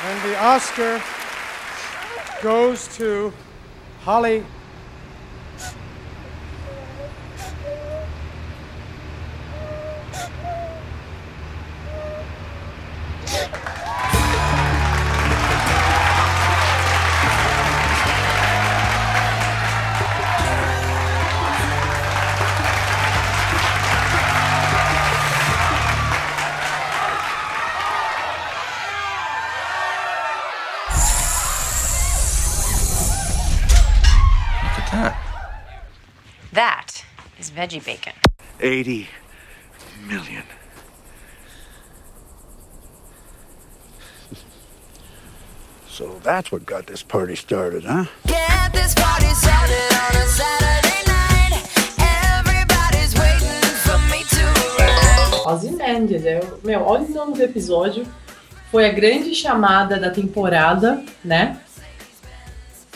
And the Oscar goes to Holly veggie bacon. 80 million. So that's what got this party started, huh? Get this party started on a Saturday night. Everybody's waiting for me to arrive. Ozymandias, é, meu, olha o nome do episódio. Foi a grande chamada da temporada, né?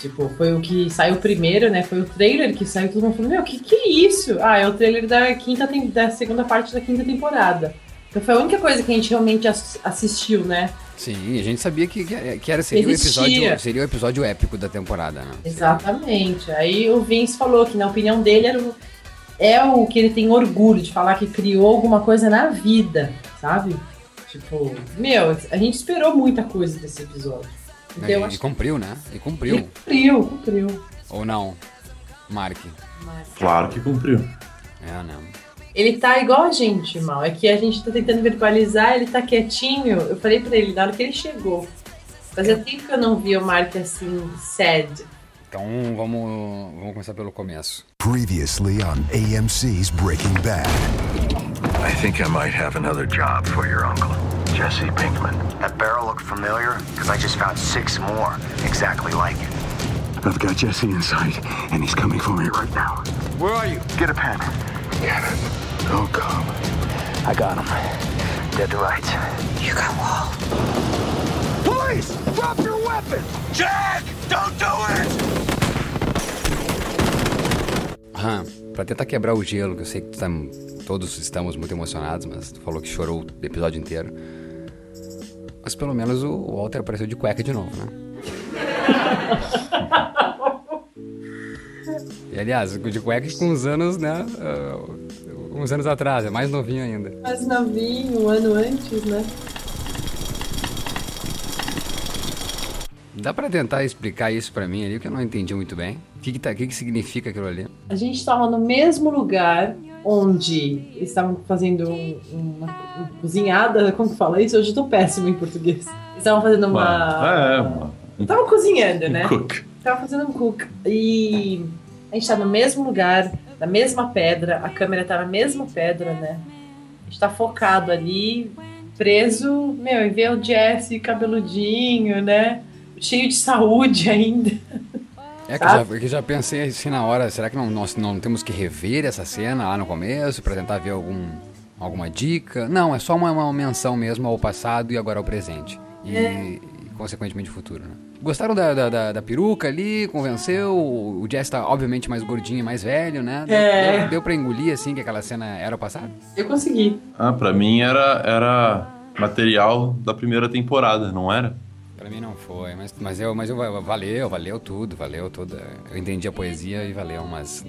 Tipo, foi o que saiu primeiro, né? Foi o trailer que saiu, todo mundo falou, meu, que que é isso? Ah, é o trailer da quinta da segunda parte da quinta temporada. Então foi a única coisa que a gente realmente ass- assistiu, né? Sim, a gente sabia que, que era, seria, o episódio, seria o episódio épico da temporada, né? Exatamente. Aí o Vince falou que, na opinião dele, era o, é o que ele tem orgulho de falar que criou alguma coisa na vida, sabe? Tipo, meu, a gente esperou muita coisa desse episódio. Então eu e, acho e cumpriu, né? E cumpriu. que cumpriu, cumpriu. Ou não? Mark. Claro que cumpriu. É, não. Ele tá igual a gente, mal. É que a gente tá tentando verbalizar, ele tá quietinho. Eu falei pra ele na hora que ele chegou. Fazia tempo que eu não via o Mark assim, sad. Então vamos, vamos começar pelo começo. Previously on AMC's Breaking Bad. I think I might have another job for your uncle, Jesse Pinkman. That barrel looked familiar? Because I just found six more exactly like it. I've got Jesse inside, and he's coming for me right now. Where are you? Get a pen. Get it. Oh, come. I got him. Dead to rights. You got Wall. Police! Drop your weapon! Jack! Don't do it! Aham, pra tentar quebrar o gelo, que eu sei que tu tá- todos estamos muito emocionados, mas tu falou que chorou o episódio inteiro. Mas pelo menos o Walter apareceu de cueca de novo, né? e aliás, de cueca com uns anos, né? ah, uns anos atrás, é mais novinho ainda. Mais novinho, um ano antes, né? Dá pra tentar explicar isso pra mim ali, que eu não entendi muito bem. O que que, tá, que que significa aquilo ali? A gente estava no mesmo lugar onde estavam fazendo um- uma, uma cozinhada, como que fala isso? Hoje eu tô péssimo em português. Estavam fazendo uma. É, uma... Estavam cozinhando, né? Cook. Tava fazendo um cook. E a gente tá no mesmo lugar, na mesma pedra, a câmera tá na mesma pedra, né? A gente tá focado ali, preso, meu, e ver o Jesse cabeludinho, né? Cheio de saúde ainda. É que eu já, que já pensei assim na hora, será que não, nós não temos que rever essa cena lá no começo pra tentar ver algum, alguma dica? Não, é só uma, uma menção mesmo ao passado e agora ao presente. E, e, consequentemente futuro, né? Gostaram da, da, da- da peruca ali? Convenceu? O Jess tá obviamente mais gordinho e mais velho, né? Deu, É. deu, deu pra engolir assim que aquela cena era o passado? Eu consegui. Ah, pra mim era, era material da primeira temporada, não era? Pra mim não foi, mas, mas, eu, mas eu, valeu, valeu tudo, valeu tudo. Eu entendi a poesia e valeu, mas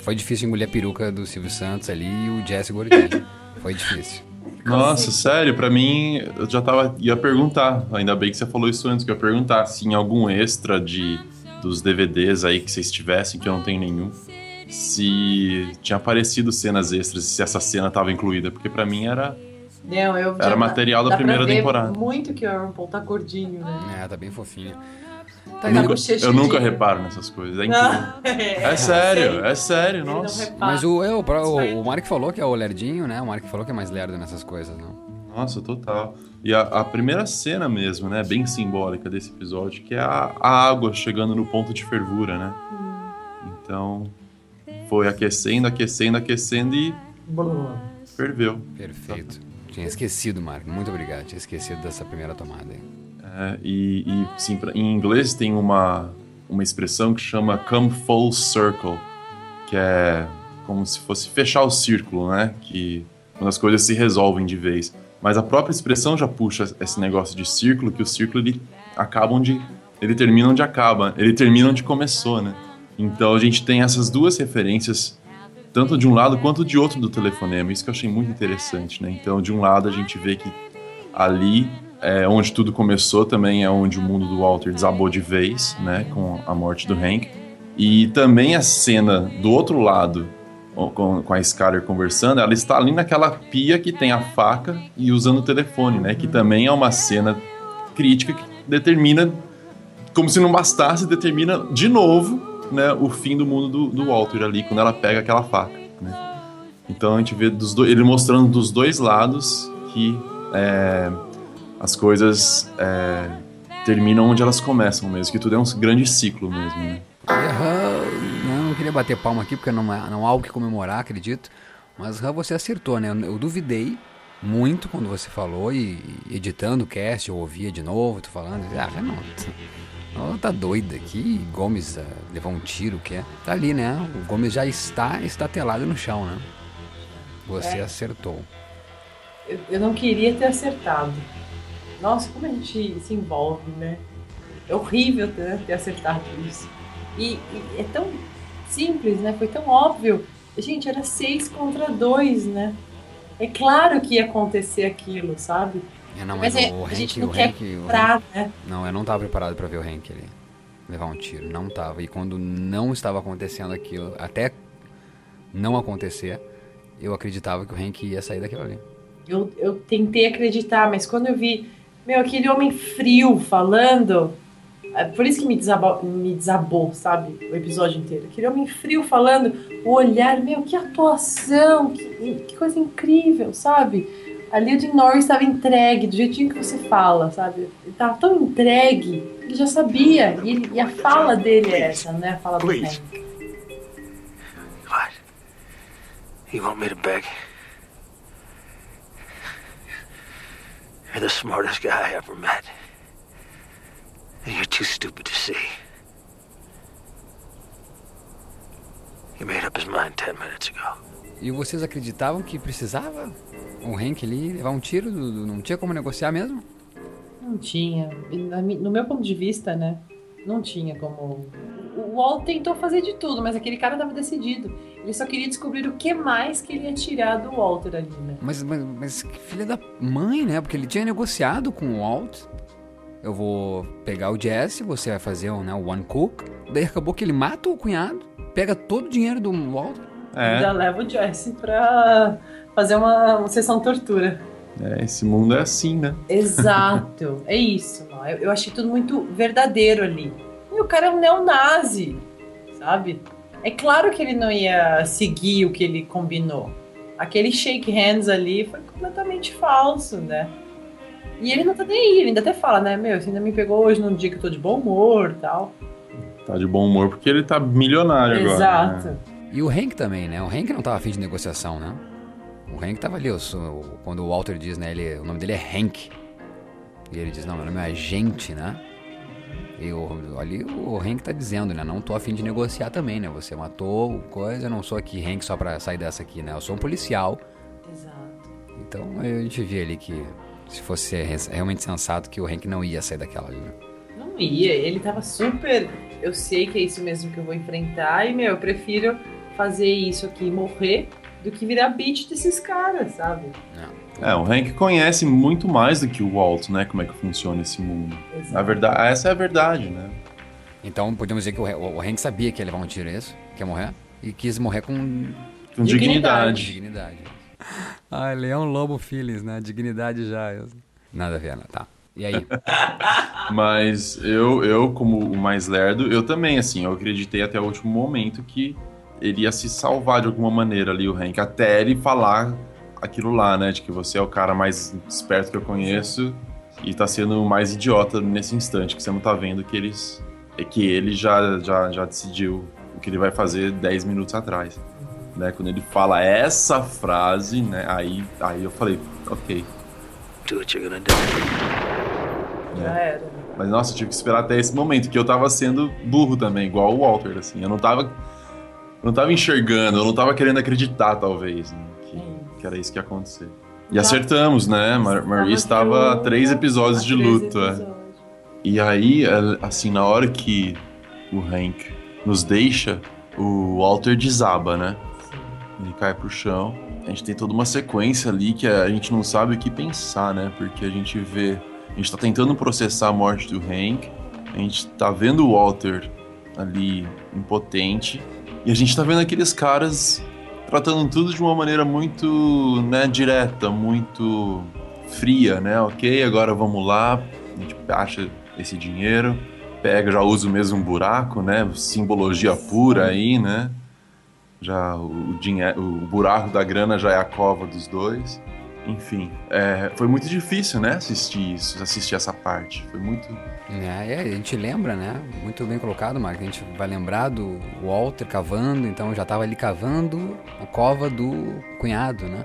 foi difícil engolir a peruca do Silvio Santos ali e o Jesse gordinho. foi difícil. Nossa, sério, pra mim, eu já tava. ia perguntar. Ainda bem que você falou isso antes, que eu ia perguntar se em algum extra de dos DVDs aí que vocês tivessem, que eu não tenho nenhum, se tinha aparecido cenas extras e se essa cena tava incluída, porque pra mim era. Não, eu Era material da dá pra primeira ver temporada. Muito que o Aaron Paul tá gordinho, né? É, tá bem fofinho. Tá Eu nunca, bochecha eu nunca reparo nessas coisas. É incrível. Ah, É sério, é sério, Ele nossa. Mas o, eu, pra- o, o Mark falou que é o lerdinho, né? O Mark falou que é mais lerdo nessas coisas, não? Nossa, total. E a, a primeira cena mesmo, né, bem simbólica desse episódio, que é a, a água chegando no ponto de fervura, né? Então, foi aquecendo, aquecendo, aquecendo e Boa. ferveu. Perfeito. Tinha esquecido, Mark. Muito obrigado. Tinha esquecido dessa primeira tomada. É, e, e sim, pra- em inglês tem uma, uma expressão que chama come full circle, que é como se fosse fechar o círculo, né? Que quando as coisas se resolvem de vez. Mas a própria expressão já puxa esse negócio de círculo, que o círculo ele acaba onde ele termina onde acaba, ele termina onde começou, né? Então a gente tem essas duas referências tanto de um lado quanto de outro do telefonema. Isso que eu achei muito interessante, né? Então, de um lado a gente vê que ali é onde tudo começou, também é onde o mundo do Walter desabou de vez, né, com a morte do Hank. E também a cena do outro lado, com, com a Skyler conversando, ela está ali naquela pia que tem a faca e usando o telefone, né, que também é uma cena crítica que determina, como se não bastasse, determina de novo né, o fim do mundo do, do Walter ali, quando ela pega aquela faca. Né? Então a gente vê dos do, ele mostrando dos dois lados que é, as coisas é, terminam onde elas começam mesmo, que tudo é um grande ciclo mesmo. Né? Não queria bater palma aqui porque não, é, não há algo que comemorar, acredito. Mas você acertou, né? Eu duvidei muito quando você falou e editando o cast, eu ouvia de novo, tu falando, ah, não, ela tá doida aqui, Gomes uh, levou um tiro, que é? Tá ali, né? O Gomes já está estatelado no chão, né? Você É. acertou. Eu, eu não queria ter acertado. Nossa, como a gente se envolve, né? É horrível ter, ter acertado isso. E, e é tão simples, né? Foi tão óbvio. Gente, era seis contra dois, né? É claro que ia acontecer aquilo, sabe? É, não, mas, Mas é, o Hank, gente o Hank, o Hank- né? Não, eu não tava preparado pra ver o Hank ali levar um tiro, não tava. E quando não estava acontecendo aquilo, até não acontecer, eu acreditava que o Hank ia sair daquilo ali. Eu, eu tentei acreditar, mas quando eu vi, meu, aquele homem frio falando, é por isso que me desabou, me desabou, sabe? O episódio inteiro. Aquele homem frio falando, o olhar, meu, que atuação, que, que coisa incrível, sabe? Ali o Dean Norris estava entregue, do jeitinho que você fala, sabe? Ele tava tão entregue, ele já sabia. E, ele- e a fala dele é essa, né? A fala do Please. Hank. What? You want me to beg? You're the smartest guy I ever met. And you're too stupid to see. He made up his mind ten minutes ago. E vocês acreditavam que precisava o Hank ali levar um tiro? Do- Não tinha como negociar mesmo? Não tinha. No meu ponto de vista, né? Não tinha como. O Walt tentou fazer de tudo, mas aquele cara tava decidido. Ele só queria descobrir o que mais que ele ia tirar do Walter ali, né? Mas, mas, mas que filha da mãe, né? Porque ele tinha negociado com o Walt. Eu vou pegar o Jesse, você vai fazer o, né, o One Cook. Daí acabou que ele mata o cunhado, pega todo o dinheiro do Walt. Já leva o Jesse pra fazer uma, uma sessão tortura. É, esse mundo é assim, né? Exato. é isso. Eu, eu achei tudo muito verdadeiro ali. E o cara é um neonazi, sabe? É claro que ele não ia seguir o que ele combinou. Aquele shake hands ali foi completamente falso, né? E ele não tá nem aí, ele ainda até fala, né? Meu, você ainda me pegou hoje num dia que eu tô de bom humor tal. Tá de bom humor porque ele tá milionário agora. Exato. né? E o Hank também, né? O Hank não tava afim de negociação, né? O Hank tava ali, quando o Walter diz, né? Ele, o nome dele é Hank. E ele diz, não, meu nome é Agente, né? E o, ali o Hank tá dizendo, né? Não tô afim de negociar também, né? Você matou coisa, eu não sou aqui Hank só pra sair dessa aqui, né? Eu sou um policial. Exato. Então a gente vê ali que se fosse realmente sensato que o Hank não ia sair daquela ali, né? Não ia, ele tava super. Eu sei que é isso mesmo que eu vou enfrentar, e meu, eu prefiro fazer isso aqui e morrer do que virar beat desses caras, sabe? É, o Hank conhece muito mais do que o Walt, né? Como é que funciona esse mundo. Exato. Na verdade, essa é a verdade, né? Então podemos dizer que o, o Hank sabia que ia levar um tiro, é isso? Que ia morrer? E quis morrer com Com dignidade. Dignidade. Ai, Leão Lobo Phillies, né? Dignidade já. Nada a ver, né? Tá. E aí? Mas eu, eu, como o mais lerdo, eu também, assim, eu acreditei até o último momento que ele ia se salvar de alguma maneira ali, o Hank, até ele falar aquilo lá, né? De que você é o cara mais esperto que eu conheço e tá sendo o mais idiota nesse instante, que você não tá vendo que eles. É que ele já, já, já decidiu o que ele vai fazer 10 minutos atrás. Né? Quando ele fala essa frase, né? Aí, aí eu falei, ok. Do what you're gonna do. Já era. Mas nossa, eu tive que esperar até esse momento, que eu tava sendo burro também, igual o Walter, assim. Eu não tava. Eu não tava enxergando, eu não tava querendo acreditar, talvez, né, que, que era isso que ia acontecer. E acertamos, né? Mar Marie estava a três episódios de três luto. é. episódios. E aí, é, assim, na hora que o Hank nos deixa, o Walter desaba, né? Ele cai pro chão. A gente tem toda uma sequência ali que a gente não sabe o que pensar, né? Porque a gente vê. A gente tá tentando processar a morte do Hank. A gente tá vendo o Walter ali impotente. E a gente tá vendo aqueles caras tratando tudo de uma maneira muito, né, direta, muito fria, né? Ok, agora vamos lá, a gente acha esse dinheiro, pega, já usa o mesmo buraco, né? Simbologia pura aí, né? Já o, dinheiro, o buraco da grana já é a cova dos dois. Enfim, é, foi muito difícil, né? Assistir isso, assistir essa parte. Foi muito. É, a gente lembra, né? Muito bem colocado, Marco. A gente vai lembrar do Walter cavando, então já tava ali cavando a cova do cunhado, né?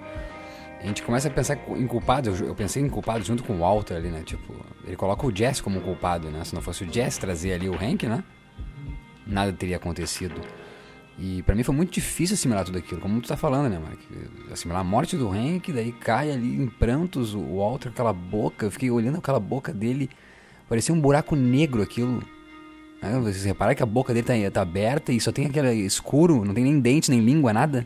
A gente começa a pensar em culpados. Eu, eu pensei em culpados junto com o Walter ali, né? Tipo, ele coloca o Jess como culpado, né? Se não fosse o Jess trazer ali o Hank, né? Nada teria acontecido. E pra mim foi muito difícil assimilar tudo aquilo, como tu tá falando, né, Mark? Assimilar a morte do Hank, daí cai ali em prantos o Walter, aquela boca. Eu fiquei olhando aquela boca dele, parecia um buraco negro aquilo. Né? Vocês repararam que a boca dele tá, tá aberta e só tem aquele escuro, não tem nem dente, nem língua, nada?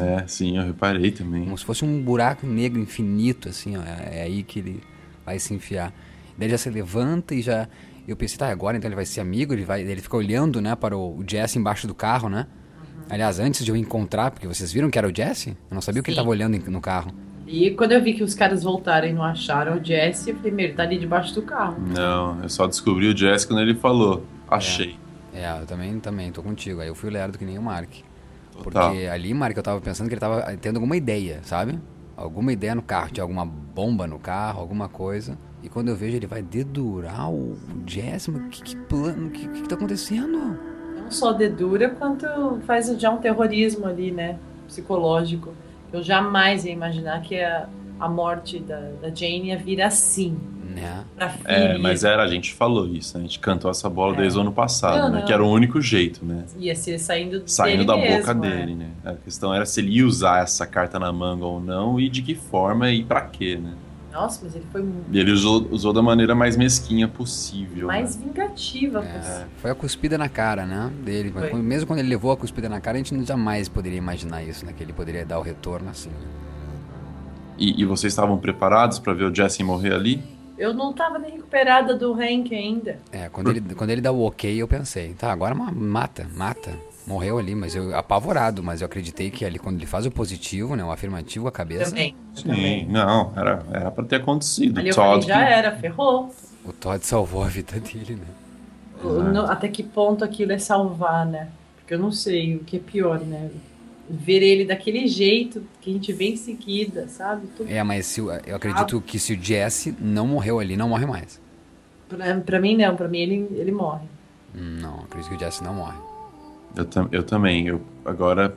É, sim, eu reparei também. Como se fosse um buraco negro infinito, assim, ó. É, é aí que ele vai se enfiar. Daí ele já se levanta e já. Eu pensei, tá, agora então ele vai ser amigo, ele vai. Ele fica olhando, né, para o Jesse embaixo do carro, né? Aliás, antes de eu encontrar, porque vocês viram que era o Jesse? Eu não sabia o que ele Sim. tava olhando no carro. E quando eu vi que os caras voltaram e não acharam o Jesse, eu falei, meu, ele tá ali debaixo do carro. Não, eu só descobri o Jess quando ele falou. Achei. É, eu também, também, tô contigo. Aí eu fui lerdo que nem o Mark. Porque Total. ali, Mark, eu tava pensando que ele tava tendo alguma ideia, sabe? Alguma ideia no carro, tinha alguma bomba no carro, alguma coisa. E quando eu vejo ele vai dedurar o mas que, que plano, que, que que tá acontecendo? Não só dedura, quanto faz já um terrorismo ali, né? Psicológico. Eu jamais ia imaginar que a, a morte da, da Jane ia vir assim. Né? Pra filha. É, mas era, a gente falou isso, né? a gente cantou essa bola desde o ano passado, Não, né? não. Que era o único jeito, né? Ia ser saindo, Saindo dele da mesmo, boca é. dele, né? A questão era se ele ia usar essa carta na manga ou não e de que forma e pra quê, né? Nossa, mas ele foi E ele usou, usou da maneira mais mesquinha possível. mais né? vingativa. É, possível. foi a cuspida na cara, né? Dele. Foi. Mesmo quando ele levou a cuspida na cara, a gente jamais poderia imaginar isso, né? Que ele poderia dar o retorno assim. né? E, e vocês estavam preparados pra ver o Jesse morrer ali? Eu não tava nem recuperada do Hank ainda. É, quando ele, quando ele dá o ok, eu pensei, tá, agora ma- mata, mata. Morreu ali, mas eu apavorado, mas eu acreditei que ali quando ele faz o positivo, né, o afirmativo, a cabeça, Também. Sim, não, era, era pra ter acontecido. Ali eu falei, Todd já que- era, ferrou. o Todd salvou a vida dele, né? Até que ponto aquilo é salvar, né? Porque eu não sei o que é pior, né? Ver ele daquele jeito que a gente vê em seguida, sabe? Tudo- É, mas se eu acredito que se o Jesse não morreu ali, não morre mais. Pra, pra mim, não. Pra mim, ele, ele morre. Hum, Não, acredito que o Jesse não morre. Eu, tam- eu também. Eu, agora,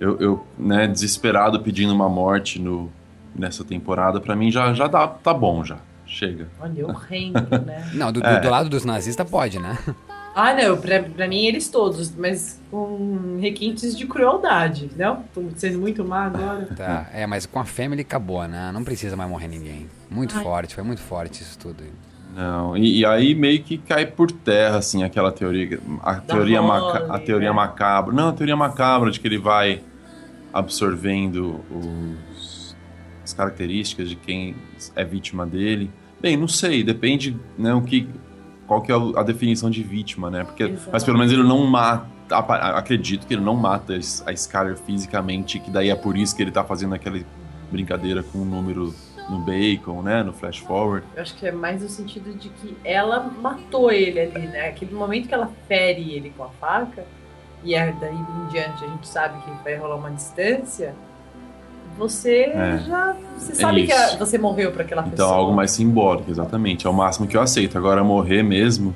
eu, eu né, desesperado pedindo uma morte no, nessa temporada, pra mim já, já dá, tá bom já. Chega. Olha, horrendo, né? Não, do, do- É. do lado dos nazistas pode, né? Ah, não. Pra, pra mim, eles todos. Mas com requintes de crueldade, não? Tô sendo muito má agora. Tá, é, mas com a Family acabou, né? Não precisa mais morrer ninguém. Muito Ai. forte, foi muito forte isso tudo. Não, e, e aí meio que cai por terra, assim, aquela teoria. A teoria, maca- a Holly, teoria né? macabra. Não, a teoria macabra de que ele vai absorvendo os, as características de quem é vítima dele. Bem, não sei, depende, né, o que, qual que é a definição de vítima, né? Porque, mas pelo menos ele não mata. Acredito que ele não mata a Skyler fisicamente, que daí é por isso que ele tá fazendo aquela brincadeira com o número no bacon, né? No flash forward. Eu acho que é mais no sentido de que ela matou ele ali, né? Aquele momento que ela fere ele com a faca, e é daí em diante a gente sabe que vai rolar uma distância, você É. já. Você sabe que isso. a- você morreu pra aquela Então, pessoa. algo mais simbólico, exatamente. É o máximo que eu aceito. Agora, morrer mesmo,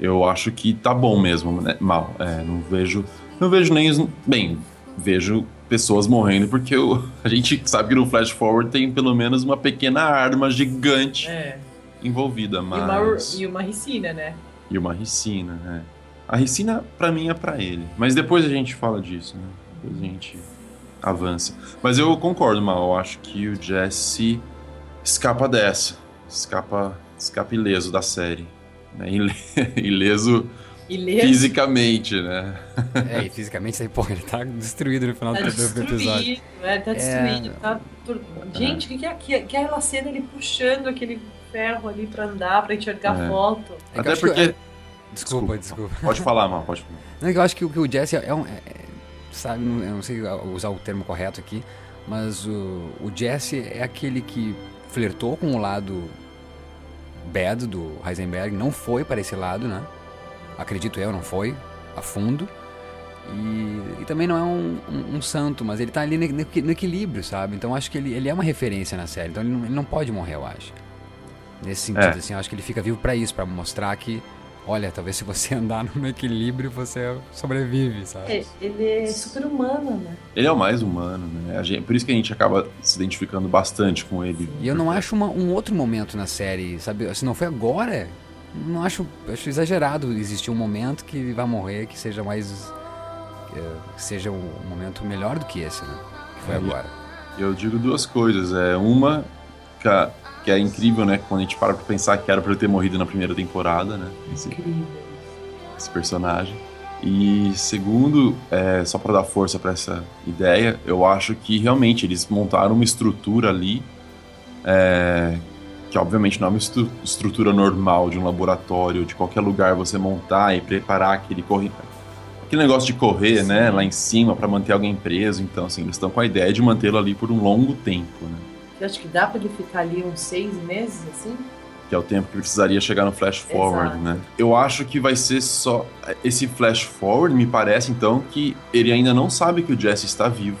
eu acho que tá bom mesmo, né? Mal. É, não vejo. Não vejo nem. Bem, vejo pessoas morrendo porque eu- a gente sabe que no Flash Forward tem pelo menos uma pequena arma gigante É. envolvida, E, uma, mas. e uma ricina, né? E uma ricina, né? A ricina, pra mim, é pra ele. Mas depois a gente fala disso, né? Depois a gente. avança. Mas eu concordo, Mal. Eu acho que o Jesse escapa dessa. Escapa, escapa ileso da série. Né? Ile- Ileso Fisicamente, né? É, e fisicamente, aí, pô, ele tá destruído no final Tá do, do episódio. destruído, é, tá É. destruído. Tá tur- Gente, o que, que é? Aquela cena ele puxando aquele ferro ali pra andar, pra enxergar É. foto. É Até porque. é- Desculpa, desculpa. Pode falar, Mal, pode falar. Não, é eu acho que, o- que o Jesse é um. é- é- sabe, não- eu não sei usar o termo correto aqui, mas o, o Jesse é aquele que flertou com o lado bad do Heisenberg, não foi para esse lado, né? Acredito eu, não foi, a fundo. E, e também não é um, um- um santo, mas ele tá ali no, no- equilíbrio, sabe? Então acho que ele, ele é uma referência na série, então ele não, ele não pode morrer, eu acho. Nesse sentido, É. assim, eu acho que ele fica vivo para isso, para mostrar que, olha, talvez se você andar no equilíbrio, você sobrevive, sabe? É, ele é super humano, né? Ele é o mais humano, né? A gente- por isso que a gente acaba se identificando bastante com ele. E eu não acho uma- um outro momento na série, sabe? Se não foi agora, não acho, acho exagerado existir um momento que vai morrer que seja mais. que, seja um momento melhor do que esse, né? Que foi É, agora. Eu digo duas coisas. É uma que, a- que é incrível, né? Quando a gente para pra pensar que era pra ele ter morrido na primeira temporada, né? Esse, Incrível. esse personagem. E segundo, é, só pra dar força pra essa ideia, eu acho que realmente eles montaram uma estrutura ali é, que obviamente não é uma estru- estrutura normal de um laboratório, de qualquer lugar você montar e preparar aquele corre aquele negócio de correr, né, lá em cima pra manter alguém preso. Então, assim, eles estão com a ideia de mantê-lo ali por um longo tempo, né? Você acha que dá pra ele ficar ali uns seis meses, assim? que é o tempo que precisaria chegar no flash forward, Exato. né? Eu acho que vai ser só esse flash forward, me parece então que ele ainda não sabe que o Jesse está vivo.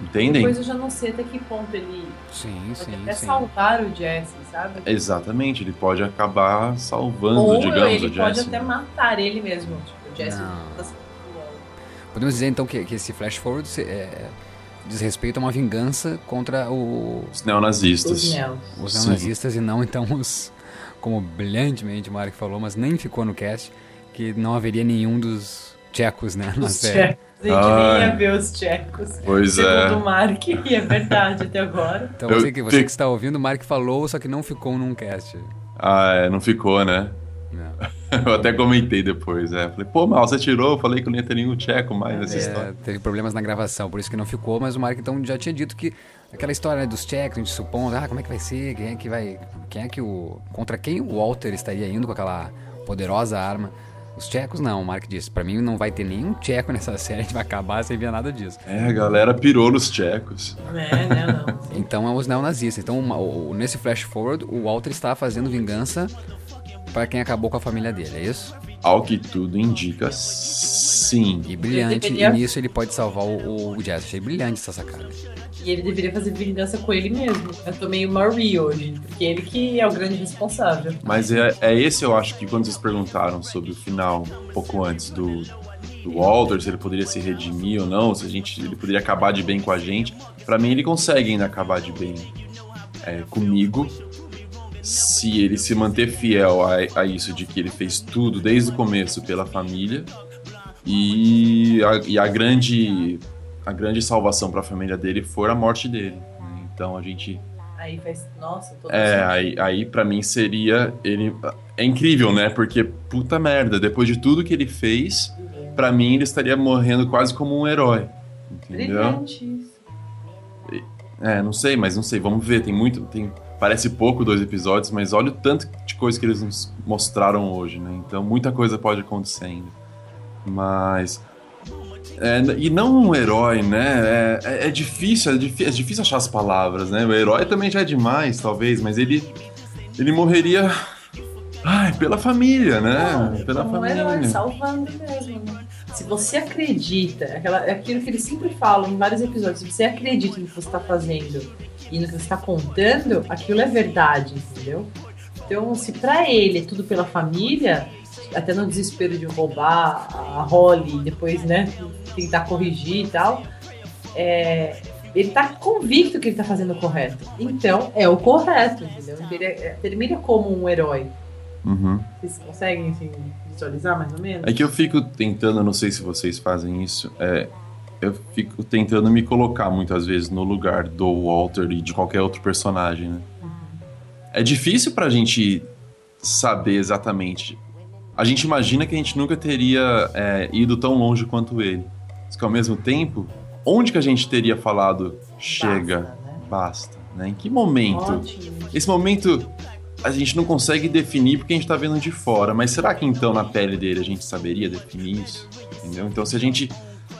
Entendem? Depois eu já não sei até que ponto ele Sim, pode sim, até sim. salvar o Jesse, sabe? Exatamente, ele pode acabar salvando, Ou digamos, ele o pode Jesse. até matar ele mesmo. Tipo, o Jesse Não. tá Podemos dizer então que, que esse flash forward se- é, diz respeito a uma vingança contra o, Os neonazistas. Os Nels. os Sim. neonazistas e não então os. Como brilhantemente o Mark falou, mas nem ficou no cast, que não haveria nenhum dos tchecos, né, na Os série. tchecos. A gente Ai. nem ia ver os tchecos. Pois Segundo é. o Mark, e é verdade até agora. Então Eu você, que, você que está ouvindo, o Mark falou, só que não ficou num cast. Ah, é, não ficou, né? Não. Eu até comentei depois, é. Falei, pô, mal, você tirou, eu falei que não ia ter nenhum tcheco mais nessa É, história. teve problemas na gravação, por isso que não ficou, mas o Mark então já tinha dito que aquela história né, dos tchecos, a gente supondo, ah, como é que vai ser, quem é que vai, quem é que o, contra quem o Walter estaria indo com aquela poderosa arma. Os tchecos não, o Mark disse, pra mim não vai ter nenhum tcheco nessa série, a gente vai acabar sem ver nada disso. É, a galera pirou nos tchecos. É, né, não. Então é os neonazistas. Então uma- o- nesse flash forward, o Walter está fazendo vingança para quem acabou com a família dele, é isso? Ao que tudo indica, sim. E brilhante, deveria- e nisso ele pode salvar o, o Jazz. Achei brilhante essa sacada. E ele deveria fazer vingança com ele mesmo. Eu tô meio Marie hoje, porque ele que é o grande responsável. Mas é, é esse, eu acho que quando vocês perguntaram sobre o final, um pouco antes do, do Walter, se ele poderia se redimir ou não, se a gente, ele poderia acabar de bem com a gente, pra mim ele consegue ainda acabar de bem é, comigo, se ele se manter fiel a, a isso de que ele fez tudo desde o começo pela família e a, e a grande a grande salvação pra família dele for a morte dele. né? Então a gente Aí faz. Nossa, todo é, aí, aí para mim seria ele é incrível, né? Porque puta merda, depois de tudo que ele fez, pra mim ele estaria morrendo quase como um herói. Entendeu? Brilhante isso. É, não sei, mas não sei, vamos ver, tem muito, tem parece pouco dois episódios, mas olha o tanto de coisa que eles nos mostraram hoje, né? Então muita coisa pode acontecer ainda. Mas é, e não um herói, né? É, é difícil, é difícil, é difícil achar as palavras, né? O herói também já é demais, talvez, mas ele ele morreria ai, pela família, né? Pela Como um herói, família. salvando mesmo. Se você acredita, aquela, é aquilo que eles sempre falam em vários episódios, se você acredita no que você está fazendo e que você está contando, aquilo é verdade, entendeu? Então, se pra ele é tudo pela família, até no desespero de roubar a Holly e depois, né, tentar corrigir e tal, é, ele tá convicto que ele tá fazendo o correto. Então, é o correto, entendeu? Ele é- termina como um herói. Uhum. Vocês conseguem assim, visualizar mais ou menos? É que eu fico tentando, não sei se vocês fazem isso, é, eu fico tentando me colocar muitas vezes no lugar do Walter e de qualquer outro personagem, né? É difícil pra gente saber exatamente. A gente imagina que a gente nunca teria é, ido tão longe quanto ele. Mas que ao mesmo tempo, onde que a gente teria falado chega, basta, né? Em que momento? Ótimo. Esse momento a gente não consegue definir porque a gente tá vendo de fora, mas será que então na pele dele a gente saberia definir isso? Entendeu? Então se a gente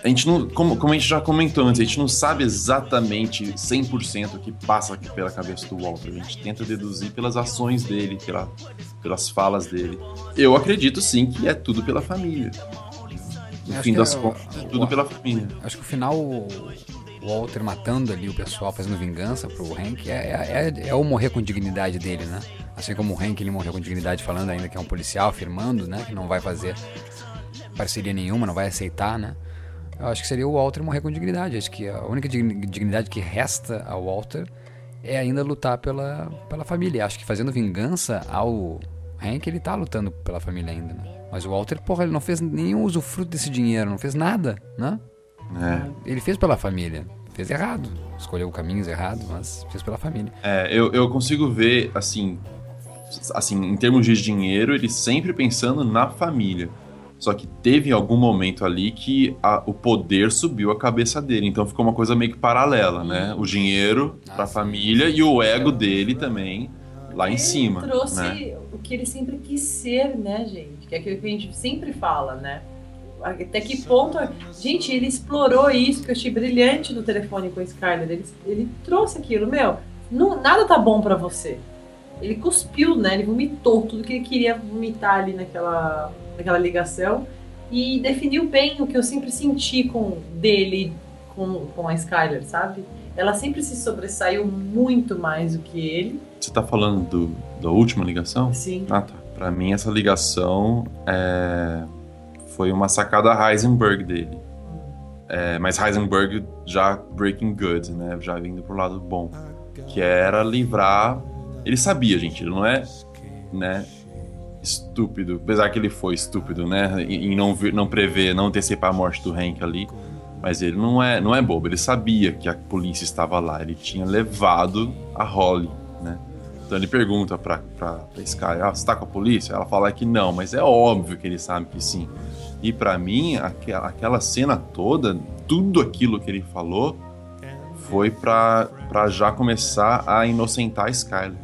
a gente não, como, como a gente já comentou antes, a gente não sabe exatamente 100% o que passa aqui pela cabeça do Walter. A gente tenta deduzir pelas ações dele, pela, pelas falas dele. Eu acredito sim que é tudo pela família. No Acho fim das é contas, é tudo o- pela família. Acho que o final, o Walter matando ali o pessoal, fazendo vingança pro Hank, é, é, é- é o morrer com dignidade dele, né? Assim como o Hank, ele morreu com dignidade, falando ainda que é um policial, afirmando, né? Que não vai fazer parceria nenhuma, não vai aceitar, né? Eu acho que seria o Walter morrer com dignidade. Acho que a única digni- dignidade que resta ao Walter é ainda lutar pela, pela família. Acho que fazendo vingança ao Hank, ele tá lutando pela família ainda, né? Mas o Walter, porra, ele não fez nenhum usufruto desse dinheiro, não fez nada, né? É. Ele fez pela família. Fez errado. Escolheu caminhos errados, mas fez pela família. É, eu, eu consigo ver, assim, assim, em termos de dinheiro, ele sempre pensando na família. Só que teve algum momento ali que a- o poder subiu a cabeça dele. Então ficou uma coisa meio que paralela, né? O dinheiro pra família e o ego dele também lá em cima. trouxe né? o que ele sempre quis ser, né, gente? Que é aquilo que a gente sempre fala, né? Até que ponto. Gente, ele explorou isso que eu achei brilhante no telefone com o Skyler. Ele, ele trouxe aquilo, meu. Não, nada tá bom pra você. Ele cuspiu, né? Ele vomitou tudo que ele queria vomitar ali naquela, naquela ligação. E definiu bem o que eu sempre senti com dele com, com a Skyler, sabe? Ela sempre se sobressaiu muito mais do que ele. Você tá falando do, da última ligação? Sim. Ah, tá. Pra mim, essa ligação é, foi uma sacada Heisenberg dele. É, mas Heisenberg já breaking good, né? Já vindo pro lado bom. Que era livrar. Ele sabia, gente, ele não é, né? Estúpido, apesar que ele foi estúpido, né? Em não, não prever, não antecipar a morte do Hank ali. Mas ele não é, não é bobo, ele sabia que a polícia estava lá, ele tinha levado a Holly, né? Então ele pergunta pra, pra, pra Sky, ah, você tá com a polícia? Ela fala que não, mas é óbvio que ele sabe que sim. E pra mim, aque- aquela cena toda, tudo aquilo que ele falou, foi pra, pra já começar a inocentar a Skyler.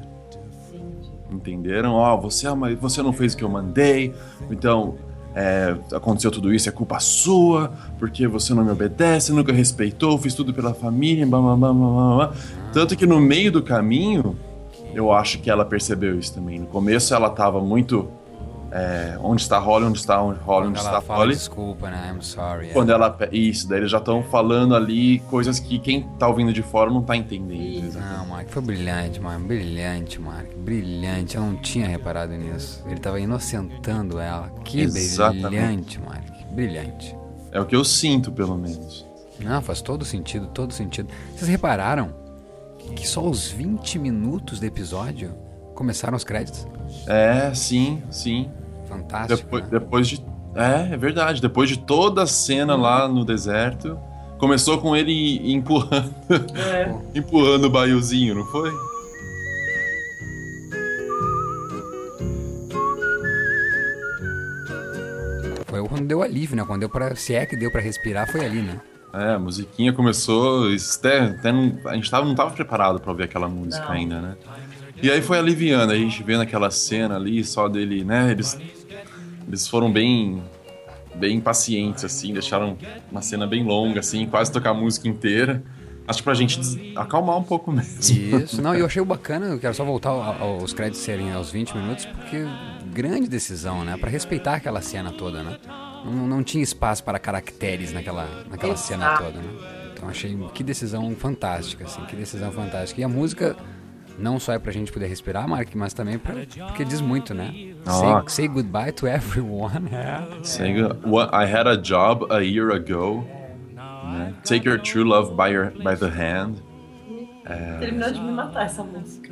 Entenderam? Ó, você, é uma- você não fez o que eu mandei, então é, aconteceu tudo isso, é culpa sua, porque você não me obedece, nunca respeitou, fiz tudo pela família, blá, blá, blá, blá, blá. Tanto que no meio do caminho, eu acho que ela percebeu isso também. No começo ela tava muito. É, onde está Holly, onde está Holly, onde está fala Holly. desculpa, né? I'm sorry. é. Quando ela. Isso, daí eles já estão falando ali coisas que quem tá ouvindo de fora não tá entendendo. Não, Mark, foi brilhante, Mark. Brilhante, Mark. Brilhante. Eu não tinha reparado nisso. Ele tava inocentando ela. Que Exatamente. brilhante, Mark. Brilhante. É o que eu sinto, pelo menos. Não, faz todo sentido, todo sentido. Vocês repararam que só os 20 minutos do episódio começaram os créditos? É, sim, sim. Fantástico. Depois, né? depois de. É, é verdade. Depois de toda a cena lá no deserto, começou com ele empurrando. É. empurrando o baiozinho, não foi? Foi quando deu alívio, né? Quando deu pra. Se é que deu pra respirar, foi ali, né? É, a musiquinha começou. Até, até não, a gente tava, não tava preparado pra ouvir aquela música Não. ainda, né? E aí foi aliviando, a gente vendo aquela cena ali, só dele, né? Eles, eles foram bem. bem pacientes, assim, deixaram uma cena bem longa, assim, quase tocar a música inteira. Acho que pra gente acalmar um pouco mesmo. Isso, não, e eu achei bacana, eu quero só voltar ao- aos créditos serem aos 20 minutos, porque grande decisão, né? Pra respeitar aquela cena toda, né? Não, não tinha espaço para caracteres naquela, naquela cena toda, né? Então achei que decisão fantástica, assim, que decisão fantástica. E a música não só é pra gente poder respirar, Mark, mas também pra, porque diz muito, né? Say, Ah. say goodbye to everyone. É. What, I had a job a year ago. né? Take your true love by, your, by the hand. Terminou de me matar essa música.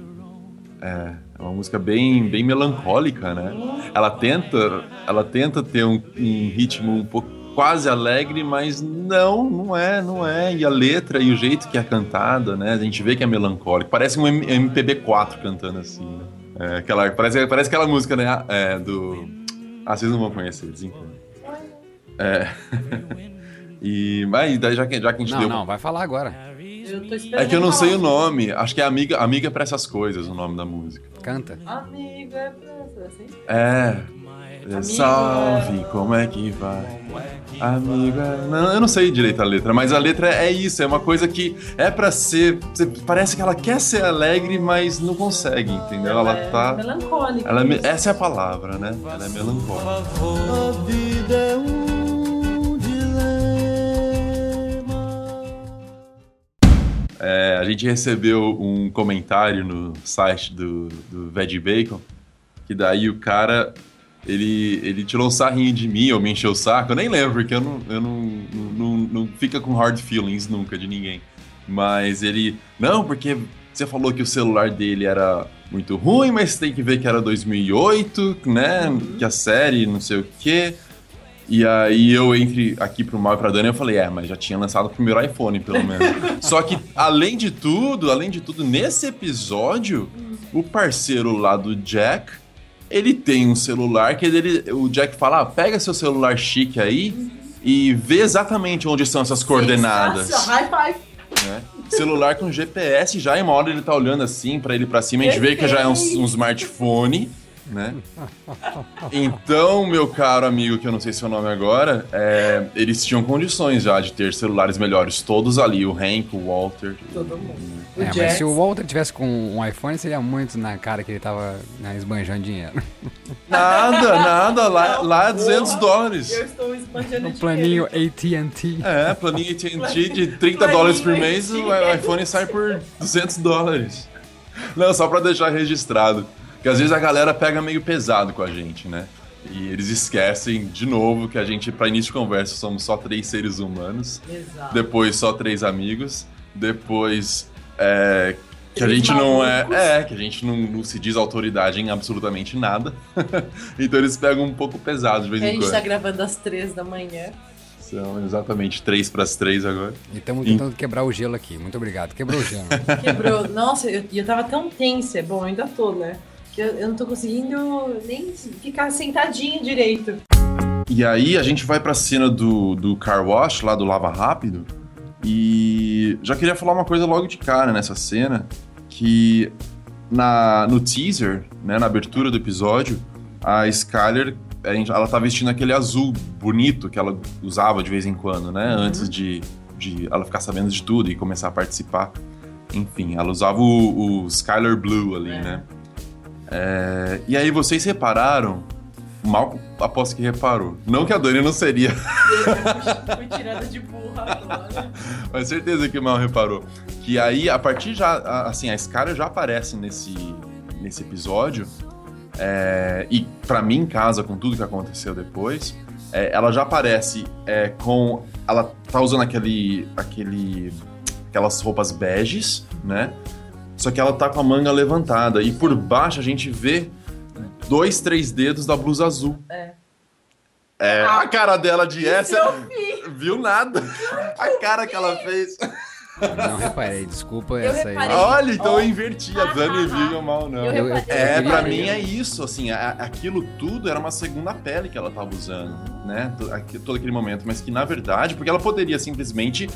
É, é uma música bem, bem melancólica, né? Ela tenta, ela tenta ter um, um ritmo um, po- quase alegre, mas não, não é, não é. E a letra e o jeito que é cantada, né? A gente vê que é melancólico. Parece um M- MPB4 cantando assim, né? É, aquela, parece, parece aquela música, né? É, do. Ah, vocês não vão conhecer, desencanto. É. e. Mas daí já que, já que a gente Não, deu. não, vai falar agora. Eu tô esperando É que eu não sei o nome. Acho que é Amiga, Amiga para essas coisas o nome da música. Canta. Amigo, é pra- assim? É. Salve, como é que vai? Amiga. Não, eu não sei direito a letra, mas a letra é isso, é uma coisa que é pra ser. Parece que ela quer ser alegre, mas não consegue, entendeu? Ela é tá. melancólica. Ela é essa é a palavra, né? Ela é melancólica. A vida é um dilema. É, a gente recebeu um comentário no site do, do Veg Bacon, que daí o cara, ele, ele tirou um sarrinho de mim, ou me encheu o saco, eu nem lembro, porque eu não, eu não, não, não, não fica com hard feelings nunca de ninguém. Mas ele, não, porque você falou que o celular dele era muito ruim, mas tem que ver que era 2008, né, que a série, não sei o quê. E aí eu entre aqui pro Mal e pra Dani, eu falei, é, mas já tinha lançado o primeiro iPhone, pelo menos. Só que, além de tudo, além de tudo, nesse episódio, o parceiro lá do Jack, ele tem um celular que ele, o Jack fala, ah, pega seu celular chique aí e vê exatamente onde são essas coordenadas. Sensacional. High five. né? Celular com GPS já, e uma hora ele tá olhando assim pra ele pra cima, a gente vê que já é um, um smartphone, né? Então, meu caro amigo, que eu não sei seu nome agora, é, eles tinham condições já de ter celulares melhores, todos ali, o Hank, o Walter. Todo mundo. O É, mas se o Walter tivesse com um iPhone, seria muito na cara que ele tava né, esbanjando dinheiro. Nada, nada, lá, lá é 200 Porra, dólares. Eu estou esbanjando No dinheiro. planinho AT&T. É, planinho AT&T de 30 Planinho dólares por mês, o iPhone sai por 200 dólares. Não, só pra deixar registrado. Porque às vezes a galera pega meio pesado com a gente, né? E eles esquecem, de novo, que a gente, pra início de conversa, somos só três seres humanos. Exato. Depois só três amigos. Depois é, que a gente não é. É, que a gente não, não se diz autoridade em absolutamente nada. então eles pegam um pouco pesado de vez A em gente quando. tá gravando às três da manhã. São exatamente três pras três agora. E estamos tentando quebrar o gelo aqui. Muito obrigado. Quebrou o gelo. Quebrou. Nossa, eu, eu tava tão tensa. Bom, ainda tô, né? Eu, eu não tô conseguindo nem ficar sentadinha direito. E aí a gente vai pra cena do, do car wash, lá do Lava Rápido. E já queria falar uma coisa logo de cara nessa cena, que na, no teaser, né, na abertura do episódio, a Skyler, ela tá vestindo aquele azul bonito que ela usava de vez em quando, né, antes de, de ela ficar sabendo de tudo e começar a participar. Enfim, ela usava o, o Skyler Blue ali, né. É, e aí vocês repararam Mal aposto que reparou. Não que a Dani não seria, Fui tirada de burra agora. mas certeza que Mal reparou. Que aí, a partir já. Assim, a Scara já aparece nesse, nesse episódio. é, e pra mim, casa com tudo que aconteceu depois. é, ela já aparece é, com. Ela tá usando aquele. aquele aquelas roupas beges, né? Só que ela tá com a manga levantada. E por baixo a gente vê dois, três dedos da blusa azul. É. É, a cara dela de essa. eu vi. Viu nada. A cara que ela fez. Não reparei, desculpa Eu essa aí. reparei. Olha, então Ó. eu inverti. A Dani viu e o mal não. Eu. É, pra mim é isso, assim, a- aquilo tudo era uma segunda pele que ela tava usando, né, todo aquele momento, mas que na verdade, porque ela poderia simplesmente,